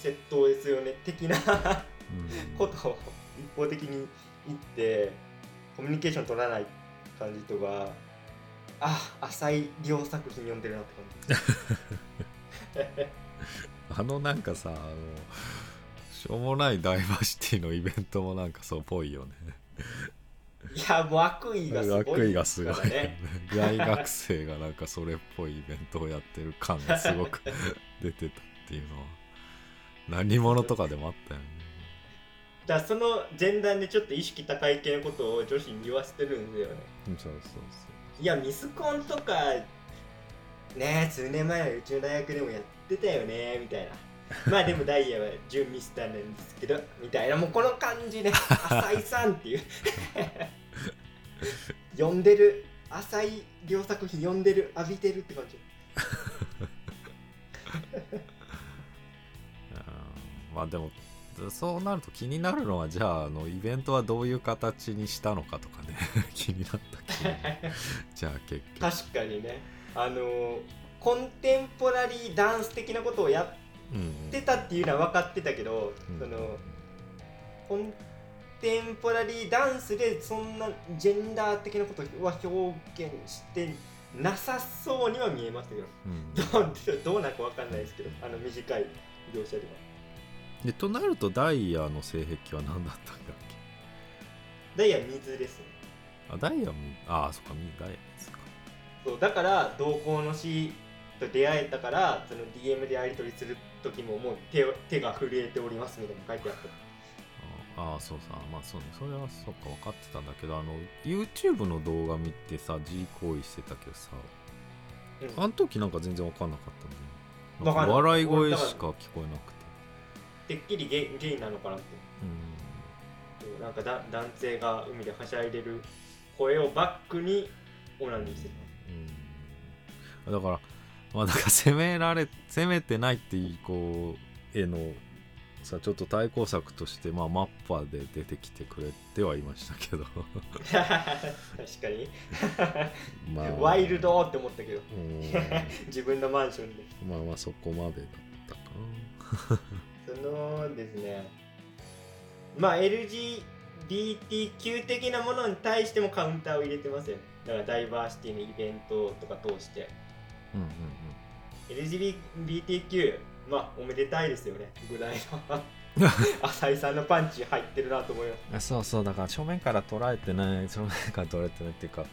Speaker 2: 窃盗ですよね的な
Speaker 1: うん。
Speaker 2: ことを一方的に言ってコミュニケーション取らない感じとかあ浅い両作品読んでるなって感じ。
Speaker 1: あのなんかさあのしょうもないダイバーシティのイベントもなんかそうっぽいよね。
Speaker 2: いやもう悪意がすごい
Speaker 1: 悪意がすごい大学生がなんかそれっぽいイベントをやってる感がすごく出てたっていうのは。何者とかでもあったよね。
Speaker 2: だからその前段でちょっと意識高い系のことを女子に言わせてるんだよね。
Speaker 1: うんそうそう
Speaker 2: いやミスコンとかね数年前はうちの大学でもやってたよねみたいな。まあでもダイヤは準ミスターなんですけどみたいな。もうこの感じね浅井さんっていう。読んでる浅井両作品読んでる浴びてるって感じ。
Speaker 1: うんまあでもそうなると気になるのはじゃああのイベントはどういう形にしたのかとかね。気になった気に じゃあ結局。
Speaker 2: 確かにね。あのーコンテンポラリーダンス的なことをや
Speaker 1: うん
Speaker 2: ってたっていうのは分かってたけど、
Speaker 1: うん。
Speaker 2: そのコンテンポラリーダンスでそんなジェンダー的なことは表現してなさそうには見えましたけど。
Speaker 1: うん。
Speaker 2: どうどうなんか分かんないですけどあの短い描写では
Speaker 1: でとなるとダイヤの性癖は何だったんだっ
Speaker 2: ダイヤ水ですね。
Speaker 1: けあダイヤみああそっかみダイヤですか。
Speaker 2: そうだから同行の死と出会えたからその DM でやり取りする時ももう手を手が震えておりますみたいなの書いてあった。
Speaker 1: ああそうさまあそうね。それはそっか分かってたんだけどあの YouTube の動画見てさ G 行為してたけどさ
Speaker 2: うん。
Speaker 1: あの時なんか全然分かんなかったね。笑い声しか聞こえなくて
Speaker 2: てっきりゲイゲイなのかなって。
Speaker 1: うん。
Speaker 2: なんかだ男性が海ではしゃいでる声をバックにオナニーして
Speaker 1: うん。だからまあだから攻められ攻めてないっていうこう絵のさちょっと対抗策として、まあ、マッパで出てきてくれてはいましたけど。
Speaker 2: た 確かに。
Speaker 1: まあ。
Speaker 2: ワイルドって思ったけど。
Speaker 1: うん。
Speaker 2: 自分のマンションで。
Speaker 1: まあまあそこまでだったか
Speaker 2: そのですね。まあ LGBTQ 的なものに対してもカウンターを入れてますよ。ねだからダイバーシティのイベントとか通して。
Speaker 1: なうんうん
Speaker 2: LGBTQ まあおめでたいですよね。ぐらいの。浅井さんのパンチ入ってるなと思います。
Speaker 1: そうそう。だから正面から捉えてない。正面から捉えてないっていうか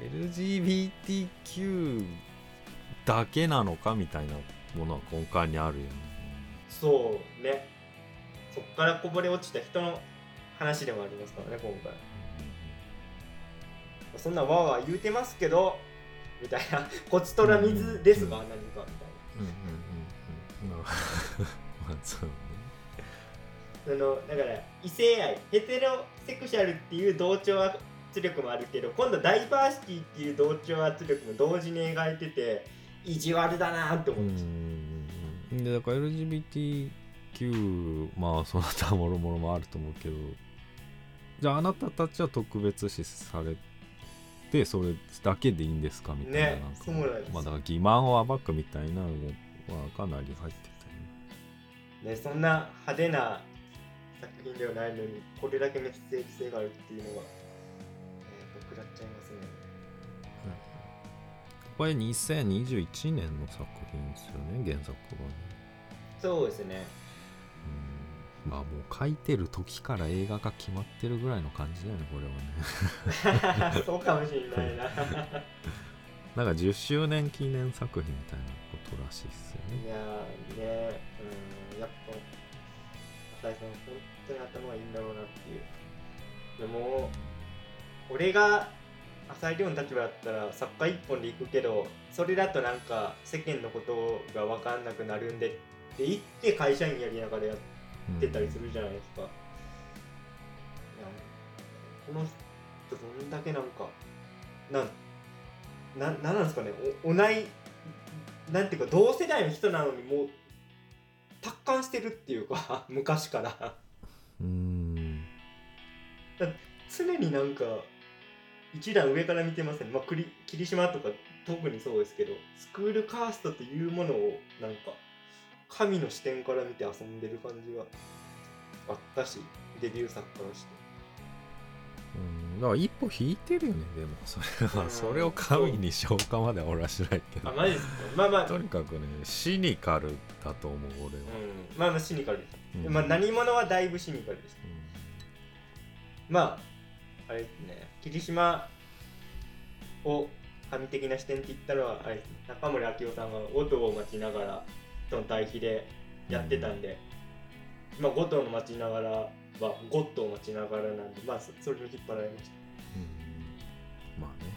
Speaker 1: LGBTQ だけなのかみたいなものは根幹にあるよね
Speaker 2: そうね。そっからこぼれ落ちた人の話でもありますからね今回。そんなわーわー言うてますけどみたいな。こちとら水ですが何かみたいな。
Speaker 1: うんうんうんうん。まあ そうね。
Speaker 2: そのだから異性愛ヘテロセクシャルっていう同調圧力もあるけど今度ダイバーシティっていう同調圧力も同時に描いてて意地悪だなって
Speaker 1: う。
Speaker 2: 思いまし
Speaker 1: んでだから LGBTQ まあその他もろもろもあると思うけど。じゃああなたたちは特別視されてそれだけでいいんですか？みたいな
Speaker 2: ね
Speaker 1: なんか。まあだから欺瞞を暴くみたいなのも、まあ、かなり入ってたよね。
Speaker 2: たねそんな派手な作品ではないのにこれだけメッセージ性があるっていうのは、
Speaker 1: これ2021年の作品ですよね原作はね。
Speaker 2: そうですね。
Speaker 1: うん。まあもう書いてる時から映画が決まってるぐらいの感じだよねこれはね。
Speaker 2: そうかもしれないな。
Speaker 1: なんか10周年記念作品みたいなことらしいっすよね。
Speaker 2: いやーねうん。やっぱ浅井さん本当に頭がいいんだろうなっていう。でも俺が浅井亮の立場だったら作家一本で行くけどそれだとなんか世間のことが分かんなくなるんでって言って会社員やりながらやってたりするじゃないですか、いやこの人どんだけなんかなんななんなんですかね。お同いなんていうか同世代の人なのにもう達観してるっていうか 昔から。
Speaker 1: うん。
Speaker 2: 常になんか一段上から見てますね、まあ、栗霧島とか特にそうですけどスクールカーストというものをなんか神の視点から見て遊んでる感じがあったしデビュー作からして。
Speaker 1: うん。だから一歩引いてるよねでも。それは
Speaker 2: うん。
Speaker 1: それを神に消化までは俺はしないけど。
Speaker 2: あマジですか？まあまあ、うん、
Speaker 1: とにかくねシニカルだと思う俺は、
Speaker 2: まあまあシニカルです、
Speaker 1: うん。
Speaker 2: まあ何者はだいぶシニカルです。
Speaker 1: うん。
Speaker 2: まああれですね霧島を神的な視点って言ったのはあれ中森明夫さんが音を待ちながらその対比でやってたんで、まあゴトを待ちながらはゴッドを待ちながらなんでまあそそれに引っ張られました。
Speaker 1: うん。まあね。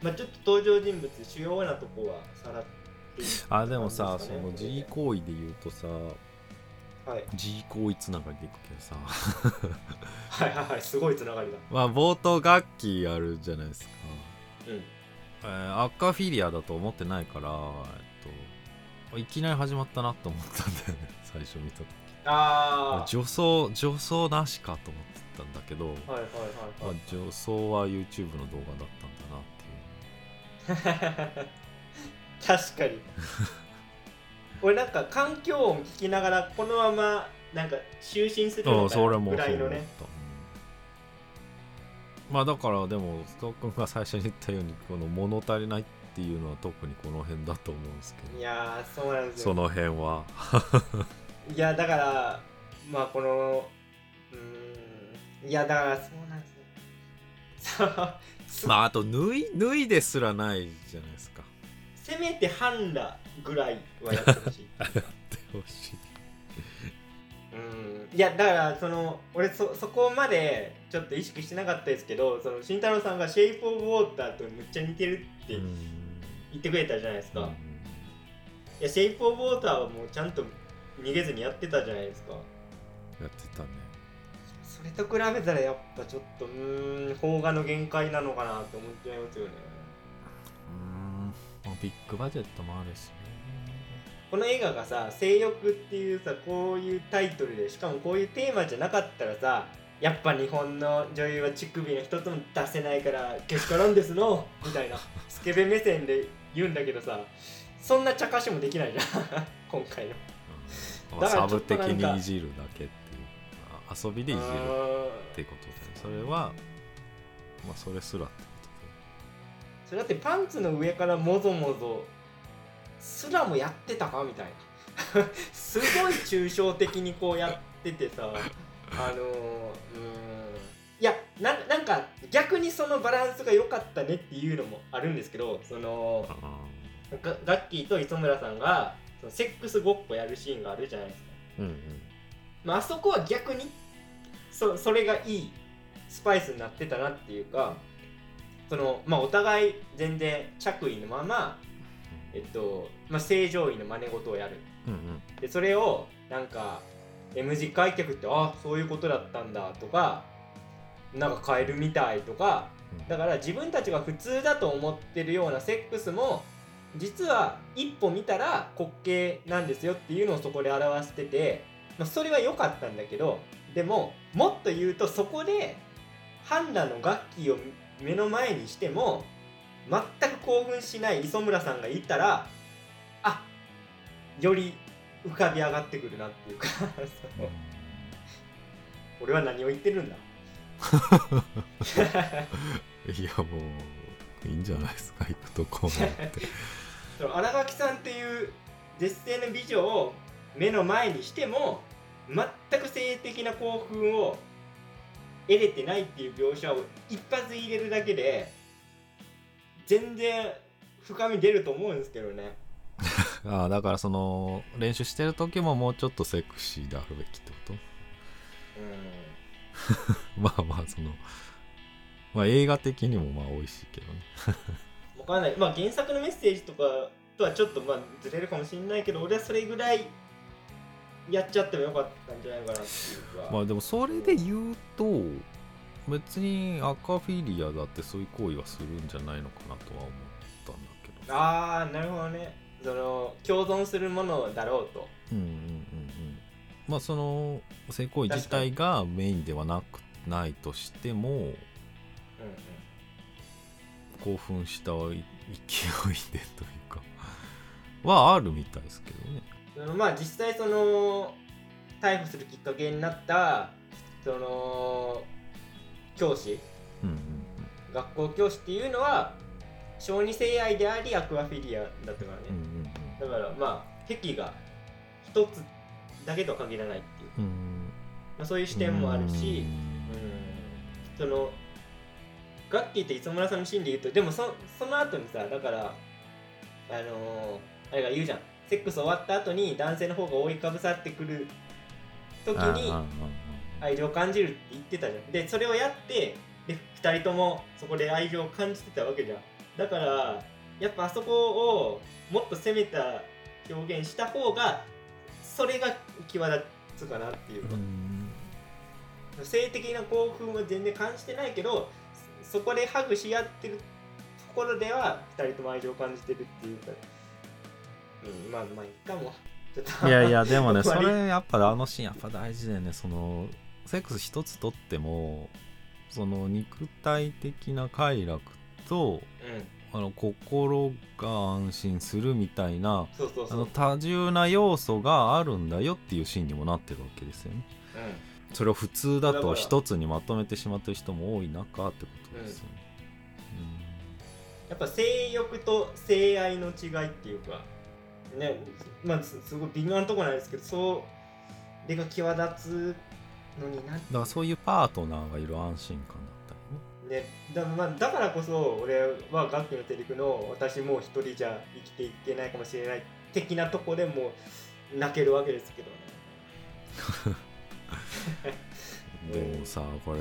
Speaker 2: まあちょっと登場人物主要なとこはさらって
Speaker 1: あでもさ
Speaker 2: ね
Speaker 1: その G 行為で言うとさ
Speaker 2: はい。
Speaker 1: G 行為つながりでいくけどさ。
Speaker 2: はいはいはいすごいつながりだ。
Speaker 1: まあ冒頭楽器あるじゃないですか、
Speaker 2: うん。
Speaker 1: えーアッカフィリアだと思ってないから、えっと、いきなり始まったなと思ったんだよね 最初見た時。
Speaker 2: あ
Speaker 1: 女装女装なしかと思ってたんだけど、
Speaker 2: あはいはいはい。
Speaker 1: まあ
Speaker 2: はい、
Speaker 1: 女装は YouTube の動画だったんだなっていう。
Speaker 2: 確かに俺なんか環境音聞きながらこのままなんか就寝する
Speaker 1: うん、
Speaker 2: のかぐらいのね。
Speaker 1: うんまあだからでもストー君が最初に言ったようにこの物足りないっていうのは特にこの辺だと思うんですけど。
Speaker 2: いやーそうなんですよ。
Speaker 1: その辺は、
Speaker 2: いやだからまあこのうーんいやだからそうなんですねさあ
Speaker 1: まああと脱い脱いですらないじゃないですか。
Speaker 2: せめてハンラぐらいはやってほしい。
Speaker 1: やってほしい。
Speaker 2: うん。いやだからその俺そそこまでちょっと意識してなかったですけどその慎太郎さんが「シェイプ・オブ・ウォーター」とめっちゃ似てるって
Speaker 1: うん。
Speaker 2: 言ってくれたじゃないですか、
Speaker 1: うん。
Speaker 2: いやシェイプ・オブ・ウォーターはもうちゃんと逃げずにやってたじゃないですか。
Speaker 1: やってたね。
Speaker 2: それと比べたらやっぱちょっとうーん邦画の限界なのかなって思っちゃいますよね。
Speaker 1: うん。まあビッグバジェットもあるしね
Speaker 2: この映画がさ「性欲」っていうさこういうタイトルでしかもこういうテーマじゃなかったらさやっぱ日本の女優は乳首の一つも出せないからけしからんですのみたいなスケベ目線で言うんだけどさそんな茶化しもできないじゃん 今回の。
Speaker 1: うん。
Speaker 2: だから
Speaker 1: サブ的にいじるだけっていうあ遊びでいじるっていうことでそれはまあそれすらってこ
Speaker 2: それだってパンツの上からもぞもぞすらもやってたかみたいな。すごい抽象的にこうやっててさあのー、うーん。いやななんか逆にそのバランスが良かったねっていうのもあるんですけどそのガガッキーと磯村さんがそのセックスごっこやるシーンがあるじゃないですか、
Speaker 1: ーうんうん。
Speaker 2: まああそこは逆にそそれがいいスパイスになってたなっていうかそのまあお互い全然着衣のままえっとまあ正常位の真似事をやる。
Speaker 1: うんうん。
Speaker 2: でそれをなんか M 字開脚ってあそういうことだったんだとかなんか変えるみたいとか
Speaker 1: うん。
Speaker 2: だから自分たちが普通だと思ってるようなセックスも実は一歩見たら滑稽なんですよっていうのをそこで表してて、まあ、それは良かったんだけどでももっと言うとそこでハンナの楽器を目の前にしても全く興奮しない磯村さんがいたらあより浮かび上がってくるなっていうか俺は何を言ってるんだ。
Speaker 1: いやもういいんじゃないですか行くとこもって。
Speaker 2: 新垣さんっていう絶世の美女を目の前にしても全く性的な興奮を得れてないっていう描写を一発入れるだけで全然深み出ると思うんですけどね。
Speaker 1: ああだからその練習してる時ももうちょっとセクシーであるべきってこと？
Speaker 2: う
Speaker 1: まあまあそのまあ映画的にもまあ美味しいけどね。
Speaker 2: ん わかんない。まあ原作のメッセージとかとはちょっとまあずれるかもしれないけど俺はそれぐらいやっちゃってもよかったんじゃないかなっていうか。
Speaker 1: まあでもそれで言うと別にアカフィリアだってそういう行為はするんじゃないのかなとは思ったんだけど。
Speaker 2: ああなるほどね。その共存するものだろうと。
Speaker 1: うんうんうんうん。まあその性行為自体がメインではなくないとしても
Speaker 2: うんうん。
Speaker 1: 興奮した勢いでというか。はあるみたいですけどね。
Speaker 2: まあ実際その逮捕するきっかけになったその教師。
Speaker 1: うんうん
Speaker 2: 学校教師っていうのは小児性愛でありアクアフィリアだったからね、
Speaker 1: うんうん
Speaker 2: だからまあ癖が一つだけとは限らないっていう、
Speaker 1: うんうん。
Speaker 2: まあ、そういう視点もあるし
Speaker 1: う
Speaker 2: うんん。そのガッキーって磯村さんのシーンで言うとでもそその後にさだからあのーあれが言うじゃん。セックス終わった後に男性の方が覆いかぶさってくる時に愛情を感じるって言ってたじゃん。でそれをやってで2人ともそこで愛情を感じてたわけじゃん。だからやっぱあそこをもっと攻めた表現した方がそれが際立つかなっていうか、
Speaker 1: うん。
Speaker 2: 性的な興奮は全然感じてないけどそそこでハグし合ってるところでは2人とも愛情を感じてるっていうか。うんまあまあいいかも。
Speaker 1: いやいやでもね それやっぱあのシーンやっぱ大事だよね。そのセックス一つとってもその肉体的な快楽と
Speaker 2: うん。
Speaker 1: あの心が安心するみたいなあの多重な要素があるんだよっていうシーンにもなってるわけですよね。
Speaker 2: うん。
Speaker 1: それを普通だと一つにまとめてしまってる人も多い中ってことですよね、
Speaker 2: やっぱ性欲と性愛の違いっていうかねまあすすごい微妙なところなんですけどそれが際立つのにな。
Speaker 1: うんだからそういうパートナーがいる安心感だったりね。
Speaker 2: ね。だ,、まあ、だからこそ俺は楽器のセリフの私もう一人じゃ生きていけないかもしれない的なとこでもう泣けるわけですけどね。
Speaker 1: で もさこれ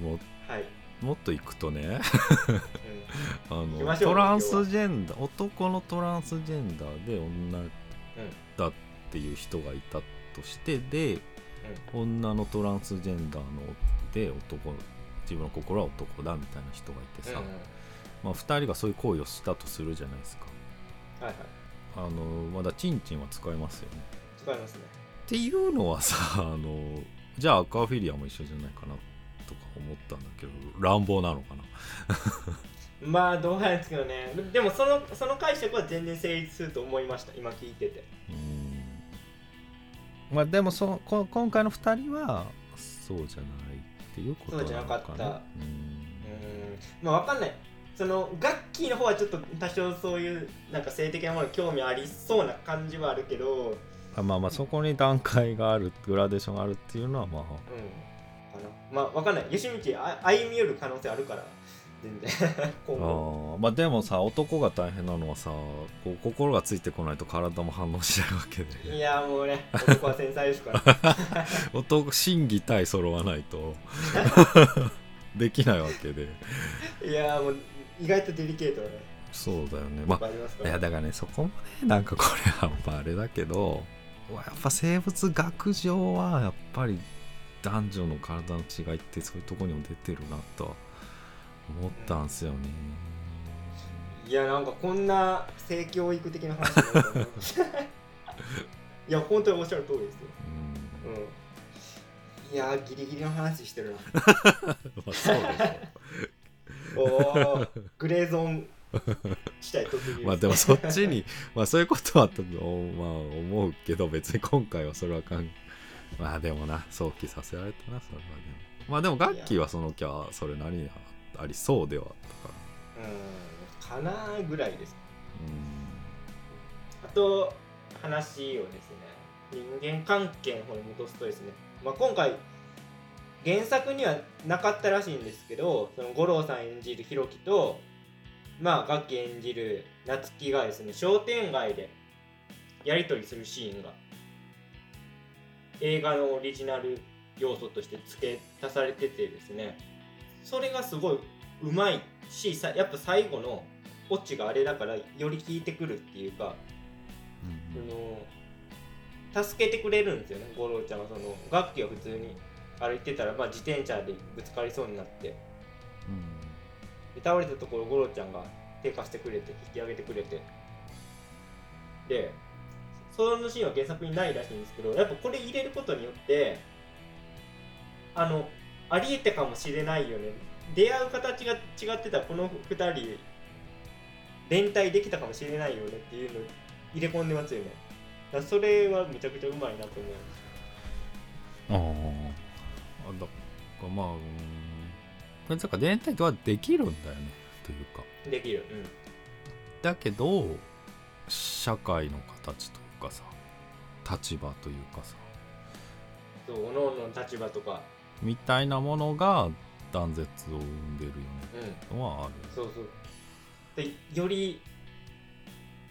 Speaker 1: も
Speaker 2: はい、
Speaker 1: もっといくとね。あのトランスジェンダー男のトランスジェンダーで女だっていう人がいたとしてで、女のトランスジェンダーので男自分の心は男だみたいな人がいてさ、まあ、2人がそういう行為をしたとするじゃないですか。
Speaker 2: はいはい。
Speaker 1: あのまだチンチンは使えますよね。
Speaker 2: 使いますね。
Speaker 1: っていうのはさ あのじゃあアクアフィリアも一緒じゃないかなとか思ったんだけど乱暴なのかな？
Speaker 2: まあどうなんですけどね。でもそのその解釈は全然成立すると思いました。今聞いてて。
Speaker 1: うんまあでもそこ今回の2人はそうじゃないっていうこと
Speaker 2: そうじゃなかった。
Speaker 1: うん。
Speaker 2: うん。まあわかんない。そのガッキーの方はちょっと多少そういうなんか性的なものに興味ありそうな感じはあるけど。
Speaker 1: あまあまあそこに段階があるグラデーションがあるっていうのはまあ。
Speaker 2: うん。かな。まあわかんない。吉道あ歩み寄る可能性あるから全然。
Speaker 1: あー。まあでもさ男が大変なのはさこう心がついてこないと体も反応しないわけで。
Speaker 2: いやもうね男は繊細ですから。
Speaker 1: 男心技体揃わないと。できないわけで。
Speaker 2: いやもう意外とデリケートなね。
Speaker 1: そうだよね。ま
Speaker 2: あ
Speaker 1: いやだからねそこもねなんかこれやっぱあれだけどやっぱ生物学上はやっぱり男女の体の違いってそういうところにも出てるなとは思ったんすよね、
Speaker 2: いやなんかこんな性教育的な話。いや本当におっしゃる通りですよ。
Speaker 1: うん。
Speaker 2: うん。いやギリギリの話してるな。おおグレーゾーン地帯突入
Speaker 1: まあでもそっちに まあそういうことはと、おまあ、思うけど別に今回はそれはかんまあでもな想起させられたなそれはでも。まあでも楽器はその気はそれなりにありそうではあったか
Speaker 2: うんかなぐらいです。
Speaker 1: うん。
Speaker 2: あと話をですね人間関係の方に戻すとですね、まあ、今回原作にはなかったらしいんですけどその五郎さん演じるひろきとまあガッキー演じる夏希がですね商店街でやり取りするシーンが映画のオリジナル要素として付け足されててですねそれがすごいうまいしさやっぱ最後のオチがあれだからより効いてくるっていうかその助けてくれるんですよね五郎ちゃんはその楽器を普通に歩いてたら、まあ、自転車でぶつかりそうになって。で倒れたところ五郎ちゃんが手貸してくれて引き上げてくれて。でそのシーンは原作にないらしいんですけどやっぱこれ入れることによってあのありえたかもしれないよね。出会う形が違ってたこの2人連帯できたかもしれないよねっていうのを入れ込んでますよね。だそれはめちゃくちゃうまいなと思いま
Speaker 1: ああだからまあうん。これだから連帯とはできるんだよねというか。
Speaker 2: すできる。
Speaker 1: だけど社会の形というかさ立場というかさ。
Speaker 2: うんそう各々の立場とか
Speaker 1: みたいなものが断絶を生んでるよ
Speaker 2: うん。
Speaker 1: ねのはある。
Speaker 2: そうそう。でより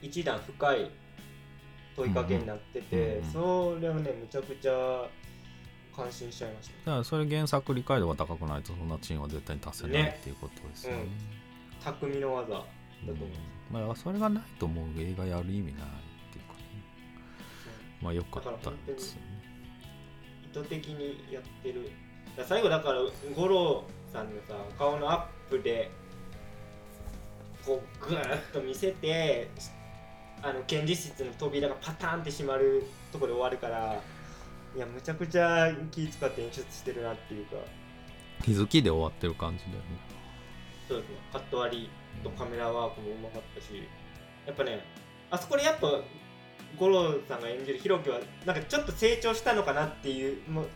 Speaker 2: 一段深い問いかけになってて、
Speaker 1: うんうん
Speaker 2: それをねむちゃくちゃ感心しちゃいました。
Speaker 1: だからそれ原作理解度が高くないとそんなチーンは絶対に達せない
Speaker 2: ね。
Speaker 1: っていうことですよね。
Speaker 2: 匠の技だと思います、
Speaker 1: まあそれがないともう映画やる意味ないっていうかね。まあよかったですよね。
Speaker 2: 意図的にやってる最後だから五郎さんのさ顔のアップでこうグーッと見せてあの検事室の扉がパターンって閉まるところで終わるからいやむちゃくちゃ気使って演出してるなっていうか。
Speaker 1: 気づきで終わってる感じだよね。
Speaker 2: そうですね。カット割りとカメラワークもうまかったしやっぱねあそこでやっぱ五郎さんが演じるひろきはなんかちょっと成長したのかなっていうもう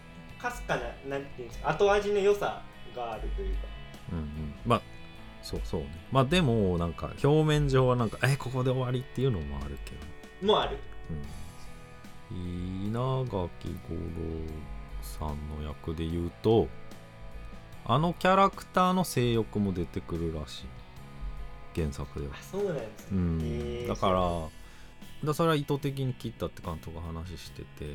Speaker 2: かすかななんていうんですか後味の良さがあるというか。
Speaker 1: うんうん。まあそうそうね。まあでもなんか表面上はなんかえここで終わりっていうのもあるけど。
Speaker 2: もある。
Speaker 1: うん、稲垣吾郎さんの役で言うとあのキャラクターの性欲も出てくるらしい。原作では。
Speaker 2: あ、そうなんですね、
Speaker 1: うん。だからだそれは意図的に切ったって監督が話してて。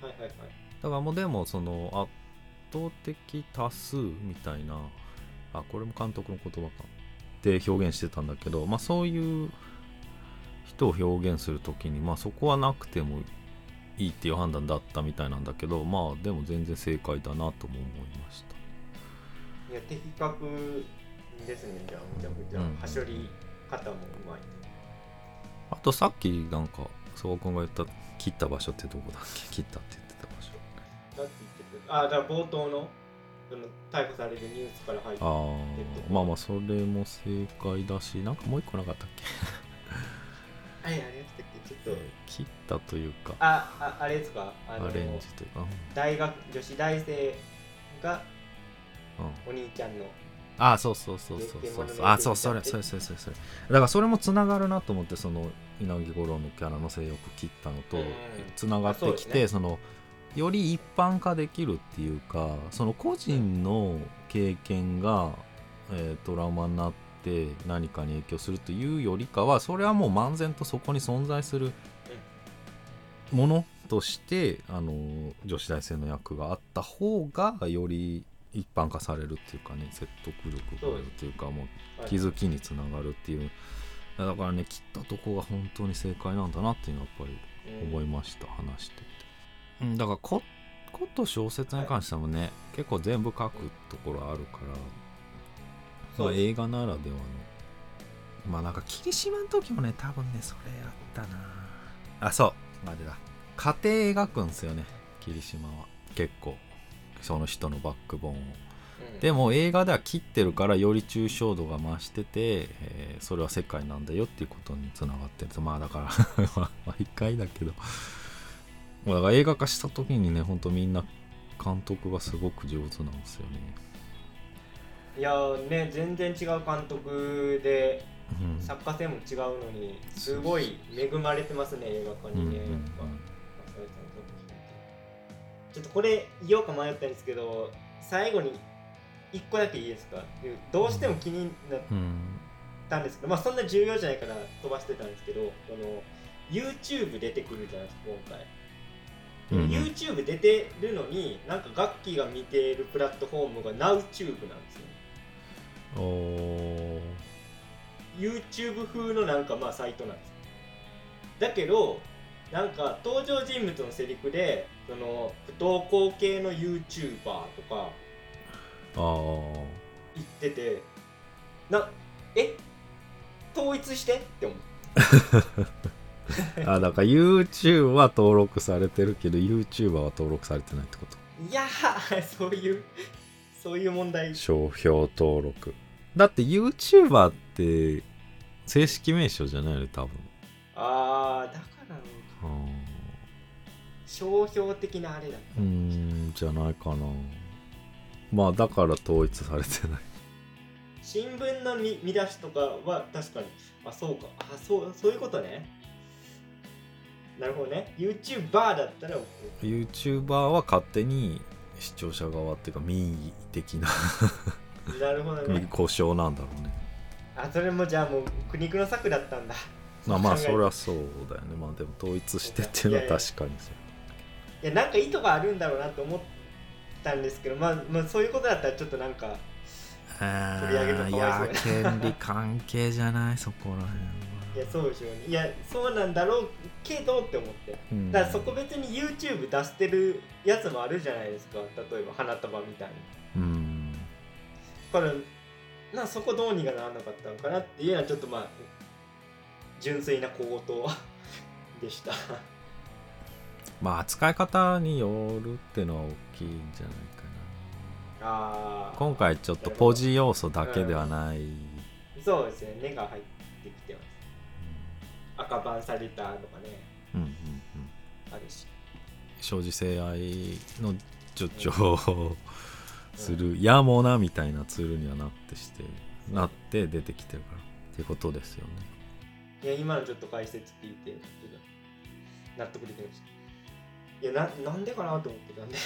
Speaker 2: はいはいはい
Speaker 1: だからもうでもその圧倒的多数みたいなあこれも監督の言葉か。って表現してたんだけどまあそういう人を表現する時にまあそこはなくてもいいっていう判断だったみたいなんだけどまあでも全然正解だなとも思いました。
Speaker 2: いや的確ですねじゃあめちゃくちゃ、
Speaker 1: うん。
Speaker 2: はしょり方もうまい。
Speaker 1: あとさっきなんか曽我君が言った切った場所ってどこだっけ？切ったって
Speaker 2: なんて言ってたあだから冒頭のその逮捕されるニュースから入って
Speaker 1: ああまあまあそれも正解だしなんかもう一個なかったっけ？
Speaker 2: あれあれやったっけ？ちょっと。
Speaker 1: 切ったというか。
Speaker 2: あああれですか？あの
Speaker 1: アレンジというか、うん。
Speaker 2: 大学女子大生が
Speaker 1: うん、
Speaker 2: お兄ちゃんの。
Speaker 1: あそうそうそうそうそう。そうあそうそれそれそれそれそれ。だからそれもつながるなと思ってその稲城五郎のキャラの性欲切ったのと
Speaker 2: うん
Speaker 1: つながってきて、
Speaker 2: そ
Speaker 1: のより一般化できるっていうかその個人の経験が、えートラウマになって何かに影響するというよりかはそれはもう漫然とそこに存在するものとしてあの女子大生の役があった方がより一般化されるっていうかね説得力があるっていうかもう気づきにつながるっていう。だからね切ったとこが本当に正解なんだなっていうのはやっぱり思いました、話してて、うん、だからここと小説に関してもね、結構全部書くところあるから、まあ映画ならではの。まあなんか霧島の時もね多分ねそれやったな。あそう。あれだ。家庭描くんですよね霧島は。結構。その人のバックボーンを。
Speaker 2: うん。
Speaker 1: でも映画では切ってるからより抽象度が増してて、えーそれは世界なんだよっていうことにつながってるんですまあだから まあ毎回だけど。まあだから映画化した時にねほんとみんな監督がすごく上手なんですよね。
Speaker 2: いやーね全然違う監督で
Speaker 1: うん。
Speaker 2: 作家性も違うのにすごい恵まれてますね映画化にね、ちょっとこれ言おうか迷ったんですけど最後に1個だけいいですか？どうしても気になっ
Speaker 1: うん
Speaker 2: たんですけどまあそんな重要じゃないから飛ばしてたんですけどその YouTube 出てくるじゃないですか今回。
Speaker 1: うんうん。
Speaker 2: YouTube 出てるのになんか楽器が見てるプラットフォームが NowTube なんですよ。
Speaker 1: おー。
Speaker 2: YouTube 風のなんかまあサイトなんですだけどなんか登場人物のセリフでその不登校系の YouTuber とか言っててなえ？統一して？って思う
Speaker 1: あだから YouTube は登録されてるけど YouTuber は登録されてないってこと？
Speaker 2: いやーそういうそういう問題。
Speaker 1: 商標登録。だって YouTuber って正式名称じゃないよね多分。
Speaker 2: あーだからなのか。
Speaker 1: あ
Speaker 2: 商標的なあれだ
Speaker 1: ーうーんじゃないかな。まあだから統一されてない。
Speaker 2: 新聞の見見出しとかは確かに。あそうか。あそうそういうことねなるほどね。YouTuber だったら
Speaker 1: YouTuber は勝手に視聴者側っていうか民意的な
Speaker 2: なるほどね。
Speaker 1: 故障なんだろうね
Speaker 2: あそれもじゃあもう苦肉の策だったんだ。
Speaker 1: まあまあそれはそうだよね。まあでも統一してっていうのは確かにそう。
Speaker 2: いやなんか意図があるんだろうなと思ったんですけどまあ、まあ、そういうことだったらちょっとなんか取り上げるの
Speaker 1: い
Speaker 2: かわい
Speaker 1: や
Speaker 2: そうや
Speaker 1: 権利関係じゃない？そこら辺はい
Speaker 2: やそうでしょうね。いやそうなんだろうけどって思って。
Speaker 1: うん。
Speaker 2: だからそこ別に YouTube 出してるやつもあるじゃないですか。例えば花束みたいに。
Speaker 1: うん。
Speaker 2: だからなそこどうにかならなかったのかなっていうのはちょっとまあ純粋な小言でした。
Speaker 1: まあ扱い方によるってのは大きいんじゃないか
Speaker 2: あ
Speaker 1: な今回ちょっとポジ要素だけではない、
Speaker 2: そうですね。根が入って赤バンされたとかね。
Speaker 1: うんうんうん。
Speaker 2: あるし。
Speaker 1: 生じ性愛の助長をするやもなみたいなツールにはなってしてなって出てきてるからってことですよね。
Speaker 2: いや今のちょっと解説聞いてちょっと納得できましたいやななんでかなと思ってたんで。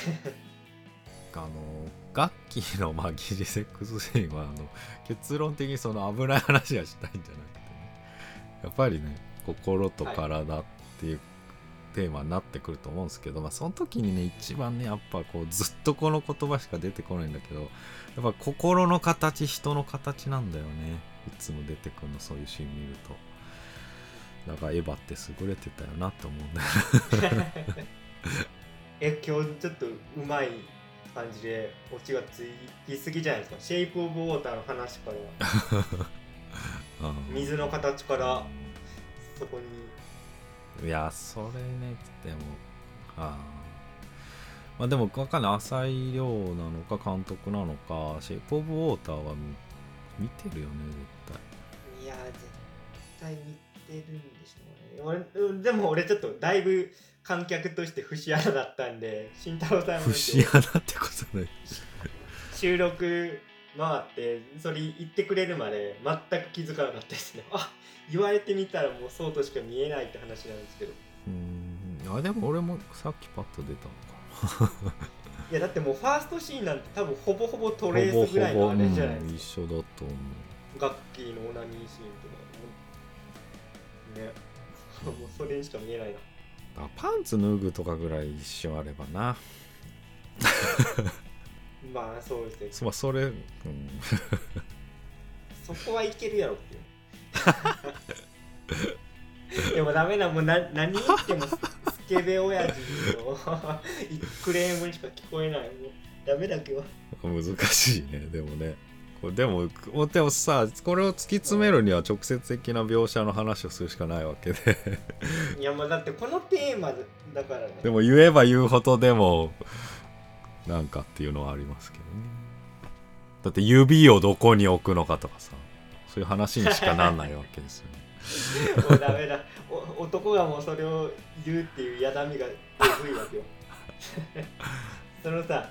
Speaker 1: あの楽器のまあ疑似セックスシーンはあの結論的にその危ない話はしたいんじゃなくてね。やっぱりね心と体っていうテーマになってくると思うんですけど、まあその時にね一番ねやっぱこうずっとこの言葉しか出てこないんだけどやっぱ心の形人の形なんだよね。いつも出てくるのそういうシーン見ると。だからエヴァって優れてたよなって思うんだよ
Speaker 2: え今日ちょっとうまい感じでオチがつきすぎじゃないですか。シェイプ・オブ・ウォーターの話から。
Speaker 1: うん。
Speaker 2: 水の形からそこに。
Speaker 1: いやそれねでもああまあでも分かんない。浅井亮なのか監督なのかシェイプ・オブ・ウォーターは見見てるよね
Speaker 2: いや絶対見てるんでしょうね。俺うんでも俺ちょっとだいぶ観客として節穴だったんで慎太郎さん
Speaker 1: 節穴ってことない。
Speaker 2: 収録回ってそれ言ってくれるまで全く気づかなかったですね。あ言われてみたらもうそうとしか見えないって話なんですけど。
Speaker 1: うーん。あでも俺もさっきパッと出たのか。
Speaker 2: いやだってもうファーストシーンなんて多分ほぼほぼト
Speaker 1: ほ
Speaker 2: レースぐらいのあれじゃない
Speaker 1: うん
Speaker 2: ですか
Speaker 1: 一緒だと思う。
Speaker 2: 楽器のオナニーシーンとかね。もうそれにしか見えないな。
Speaker 1: パンツ脱ぐとかぐらい一緒あればな
Speaker 2: まあそうですね。
Speaker 1: そまあそれ、うん、
Speaker 2: そこはいけるやろっていう。でもダメなもうな何言ってもススケベ親父のクレームにしか聞こえない。もうダメだけど。
Speaker 1: 難しいねでもね。これでもでもさこれを突き詰めるには直接的な描写の話をするしかないわけで。
Speaker 2: いやまあだってこのテーマだからね。
Speaker 1: でも言えば言うほどでもなんかっていうのはありますけどね。だって指をどこに置くのかとかさそういう話にしかなんないわけですよね。
Speaker 2: もうダメだ。お男がもうそれを言うっていうやだみがえぐいわけよ。そのさ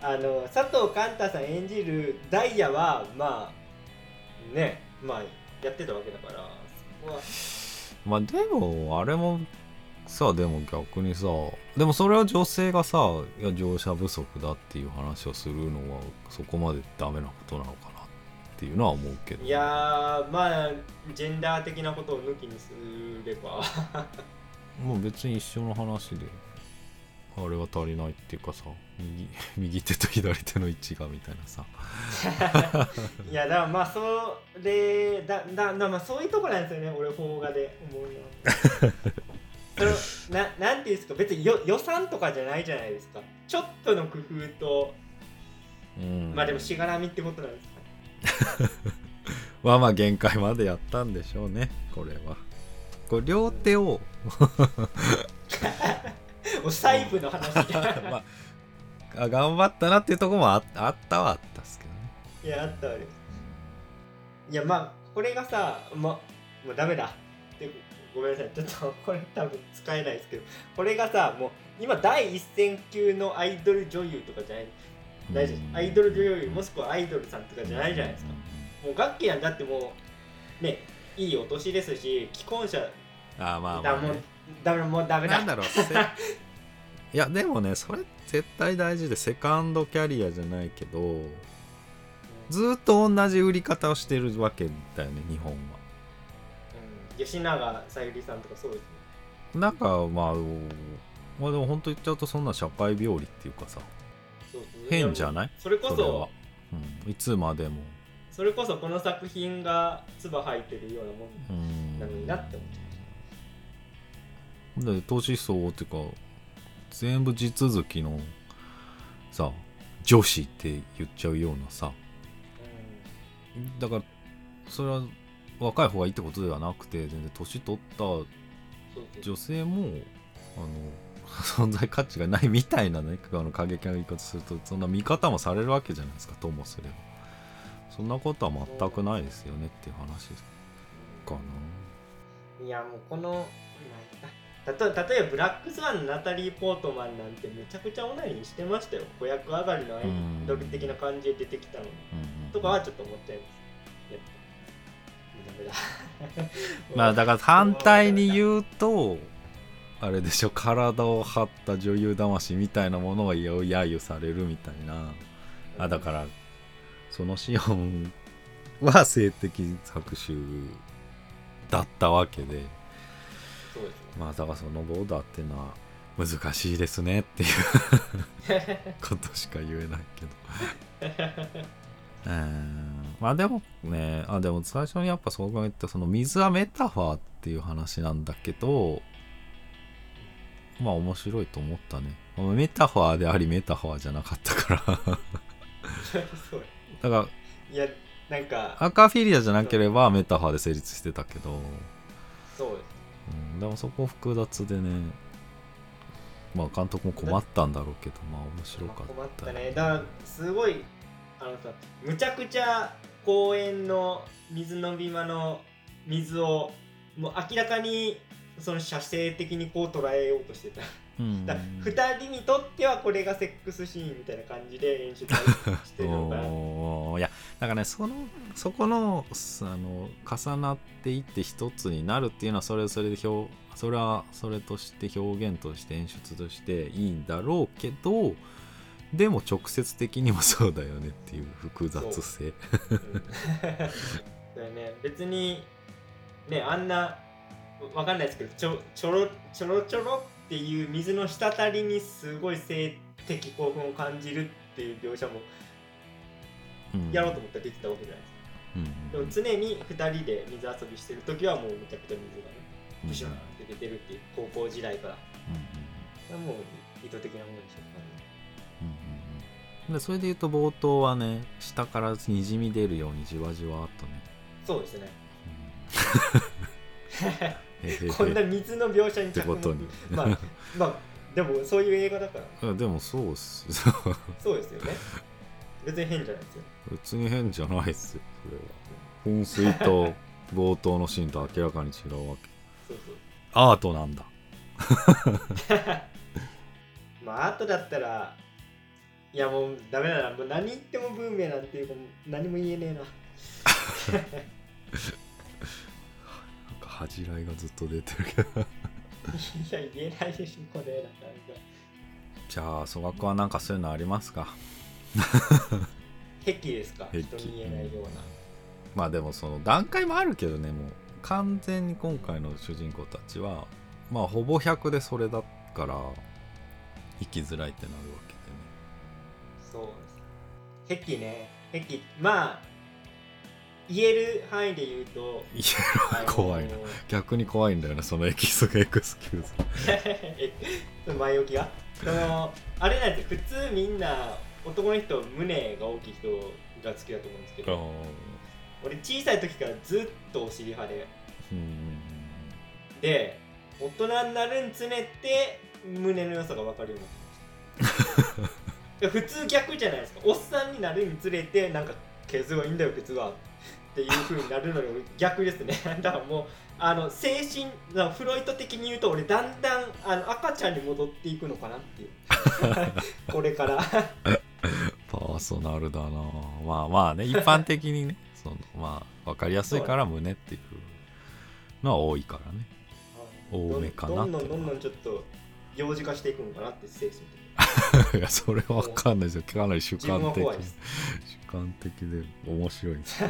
Speaker 2: あの佐藤寛太さん演じるダイヤはまあねまあやってたわけだからそこは。
Speaker 1: まあでもあれもさでも逆にさでもそれは女性がさいや乗車不足だっていう話をするのはそこまでダメなことなのかなっていうのは思うけど。
Speaker 2: いやーまあジェンダー的なことを抜きにすれば
Speaker 1: もう別に一緒の話であれは足りないっていうかさ右 右手と左手の位置がみたいなさ。
Speaker 2: いやだからまあそれだだだまあそういうとこなんですよね俺邦画で思うのはそのななんていうんですか別によ予算とかじゃないじゃないですか。ちょっとの工夫と
Speaker 1: うん。
Speaker 2: まあでもしがらみってことなんですか
Speaker 1: まあまあ限界までやったんでしょうねこれは。これ両手を。
Speaker 2: お細部の話で。
Speaker 1: まああ頑張ったなっていうところもああったはあったっすけどね。
Speaker 2: いやあったわけですいやまあこれがさもうもうダメだごめんなさい。ちょっとこれ多分使えないですけど。これがさもう今第一線級のアイドル女優とかじゃない？大丈夫？アイドル女優もしくはアイドルさんとかじゃないじゃないですか。もう楽器なんだってもうねいいお年ですし既婚者
Speaker 1: ああまあま
Speaker 2: だもうもうダメだ。
Speaker 1: なんだろうせ いやでもねそれ絶対大事でセカンドキャリアじゃないけどずーっと同じ売り方をしてるわけだよね日本は。
Speaker 2: うん吉永小百合さんとかそうですね。
Speaker 1: なんかまあまあでも本当言っちゃうとそんな社会病理っていうかさ
Speaker 2: そうそう。
Speaker 1: 変じゃない？
Speaker 2: それこ
Speaker 1: それうん、いつまでも。
Speaker 2: それこそこの作品が唾吐いてるようなも
Speaker 1: うんん
Speaker 2: なのになって思っちゃ
Speaker 1: で年相応っていうか全部地続きのさ女子って言っちゃうようなさ。
Speaker 2: う、
Speaker 1: だからそれは若い方がいいってことではなくて全然年取った女性もあの存在価値がないみたいなね あの過激な言い方するとそんな見方もされるわけじゃないですかともすれば。そんなことは全くないですよねっていう話かな。い
Speaker 2: やもうこの例えばブラックスワンのナタリー・ポートマンなんてめちゃくちゃオナニーしてましたよ。子役上がりのアイドル的な感じで出てきたのとかはちょっと思っちゃいます
Speaker 1: まあだから反対に言うとあれでしょ体を張った女優魂みたいなものが揶揄されるみたいな。あだからそのシオンは性的搾取だったわけで。
Speaker 2: そうですね。
Speaker 1: まあだからそのボーダーっていうのは難しいですねっていう。ことしか言えないけどうんまあでもねあでも最初にやっぱそう考えたその水はメタファーっていう話なんだけどまあ面白いと思ったね。メタファーでありメタファーじゃなかったから。だから
Speaker 2: いやなんか
Speaker 1: アカフィリアじゃなければメタファーで成立してたけど、
Speaker 2: そうです。
Speaker 1: うん、でもそこ複雑でね。まあ監督も困ったんだろうけどまあ面白かった
Speaker 2: 困ったね。だからすごいあのさむちゃくちゃ公園の水飲み場の水をもう明らかにその射精的にこう捉えようとしてた。
Speaker 1: うん。
Speaker 2: だ2人にとってはこれがセックスシーンみたいな感じで演出してるのかな。
Speaker 1: いやだからねそのそこのすあの重なっていって一つになるっていうのはそれはそれで表それはそれとして表現として演出としていいんだろうけどでも直接的にもそうだよねっていう複雑性。
Speaker 2: う。んだよね。別にねあんなわかんないですけどちょちょろちょろちょろっていう水の滴りにすごい性的興奮を感じるっていう描写も
Speaker 1: うん。
Speaker 2: やろうと思ったらできたわけじゃないですか、
Speaker 1: うん
Speaker 2: でも常に2人で水遊びしてる時はもうめちゃくちゃ水がねブシューンって出てるっていう高校時代から
Speaker 1: うん。うん
Speaker 2: もう意図的なものでしょうか
Speaker 1: でそれで言うと冒頭はね下からにじみ出るようにじわじわっとね、
Speaker 2: そうですね。
Speaker 1: うん。
Speaker 2: こんな水の描写に着目。
Speaker 1: ことに。
Speaker 2: まあまあでもそういう映画だから。
Speaker 1: でもそうっす。
Speaker 2: そうですよね。別に変じゃないですよ。
Speaker 1: 別に変じゃないっすよそれは。噴水と冒頭のシーンと明らかに違うわけ。
Speaker 2: そうそう。
Speaker 1: アートなんだ。
Speaker 2: まああとだったらいやもうダメだな。もう何言っても文明なんていうか何も言えねえな。
Speaker 1: 恥じらいがずっと出てるけど。
Speaker 2: いや言えないでしょこれ。なかなか。
Speaker 1: じゃあ曽我君はなんかそういうのありますか？
Speaker 2: 癖ですか？
Speaker 1: 癖。
Speaker 2: 人に言えないような。
Speaker 1: まあでもその段階もあるけどねもう。完全に今回の主人公たちはまあほぼ100でそれだから生きづらいってなるわ
Speaker 2: そうです。癖ね。癖。まあ言える範囲で言うと
Speaker 1: いや怖いな。逆に怖いんだよねそのエキスエクスキューズ。
Speaker 2: え前置きが？そのあれなんですよ普通みんな男の人胸が大きい人が好きだと思うんですけど俺小さい時からずっとお尻派で。
Speaker 1: うん
Speaker 2: で大人になるにつれて胸の良さが分かるようになってました 普通逆じゃないですか。おっさんになるにつれてなんかケツがいいんだよケツがっていう風になるのよ逆ですね。だからもうあの精神なフロイト的に言うと俺だんだんあの赤ちゃんに戻っていくのかなっていう。これから。
Speaker 1: パーソナルだな。まあまあね一般的にねそのまあ分かりやすいから胸っていうのは多いからね。多めかな
Speaker 2: どんどんどんどんちょっと幼児化していくのかなって精神的に
Speaker 1: いやそれは分かんないですよ。かなり主観的。主観的で面白い。で す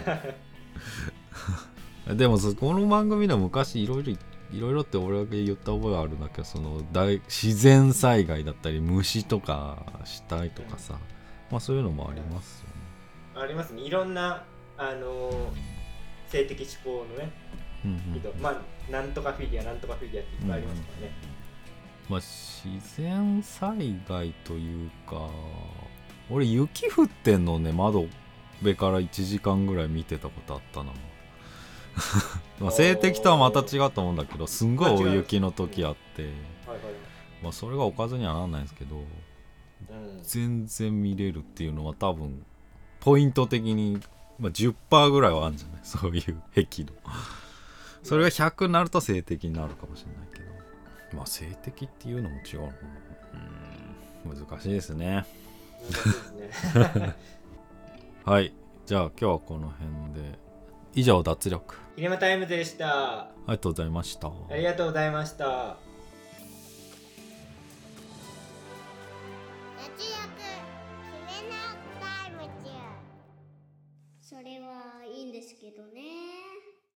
Speaker 1: でもそこの番組でも昔いろいろいろいろって俺が言った覚えがあるんだけどその大自然災害だったり虫とか死体とかさ、まあそういうのもありますよね。
Speaker 2: ありますね。いろんなあのー性的指向のね
Speaker 1: うんうん。
Speaker 2: 人、まあなんとかフィギュアなんとかフィギュアっていっぱいありますからね、
Speaker 1: まあ自然災害というか俺雪降ってんのね窓辺から1時間ぐらい見てたことあったな まあ性的とはまた違うと思うんだけどすんごい大雪の時あって。まあそれがおかずにはならないんですけど
Speaker 2: うん。
Speaker 1: 全然見れるっていうのは多分ポイント的に、まあ、10%ぐらいはあるんじゃない？そういう癖の。それが100になると性的になるかもしれないまあ性的っていうのも違ううん
Speaker 2: 難しいですね。
Speaker 1: はい。じゃあ今日はこの辺で。以上脱力。
Speaker 2: ヒレマタイムズでした。
Speaker 1: ありがとうございました。
Speaker 2: ありがとうございました。
Speaker 3: 脱力決めなタイム中。それはいいんですけどね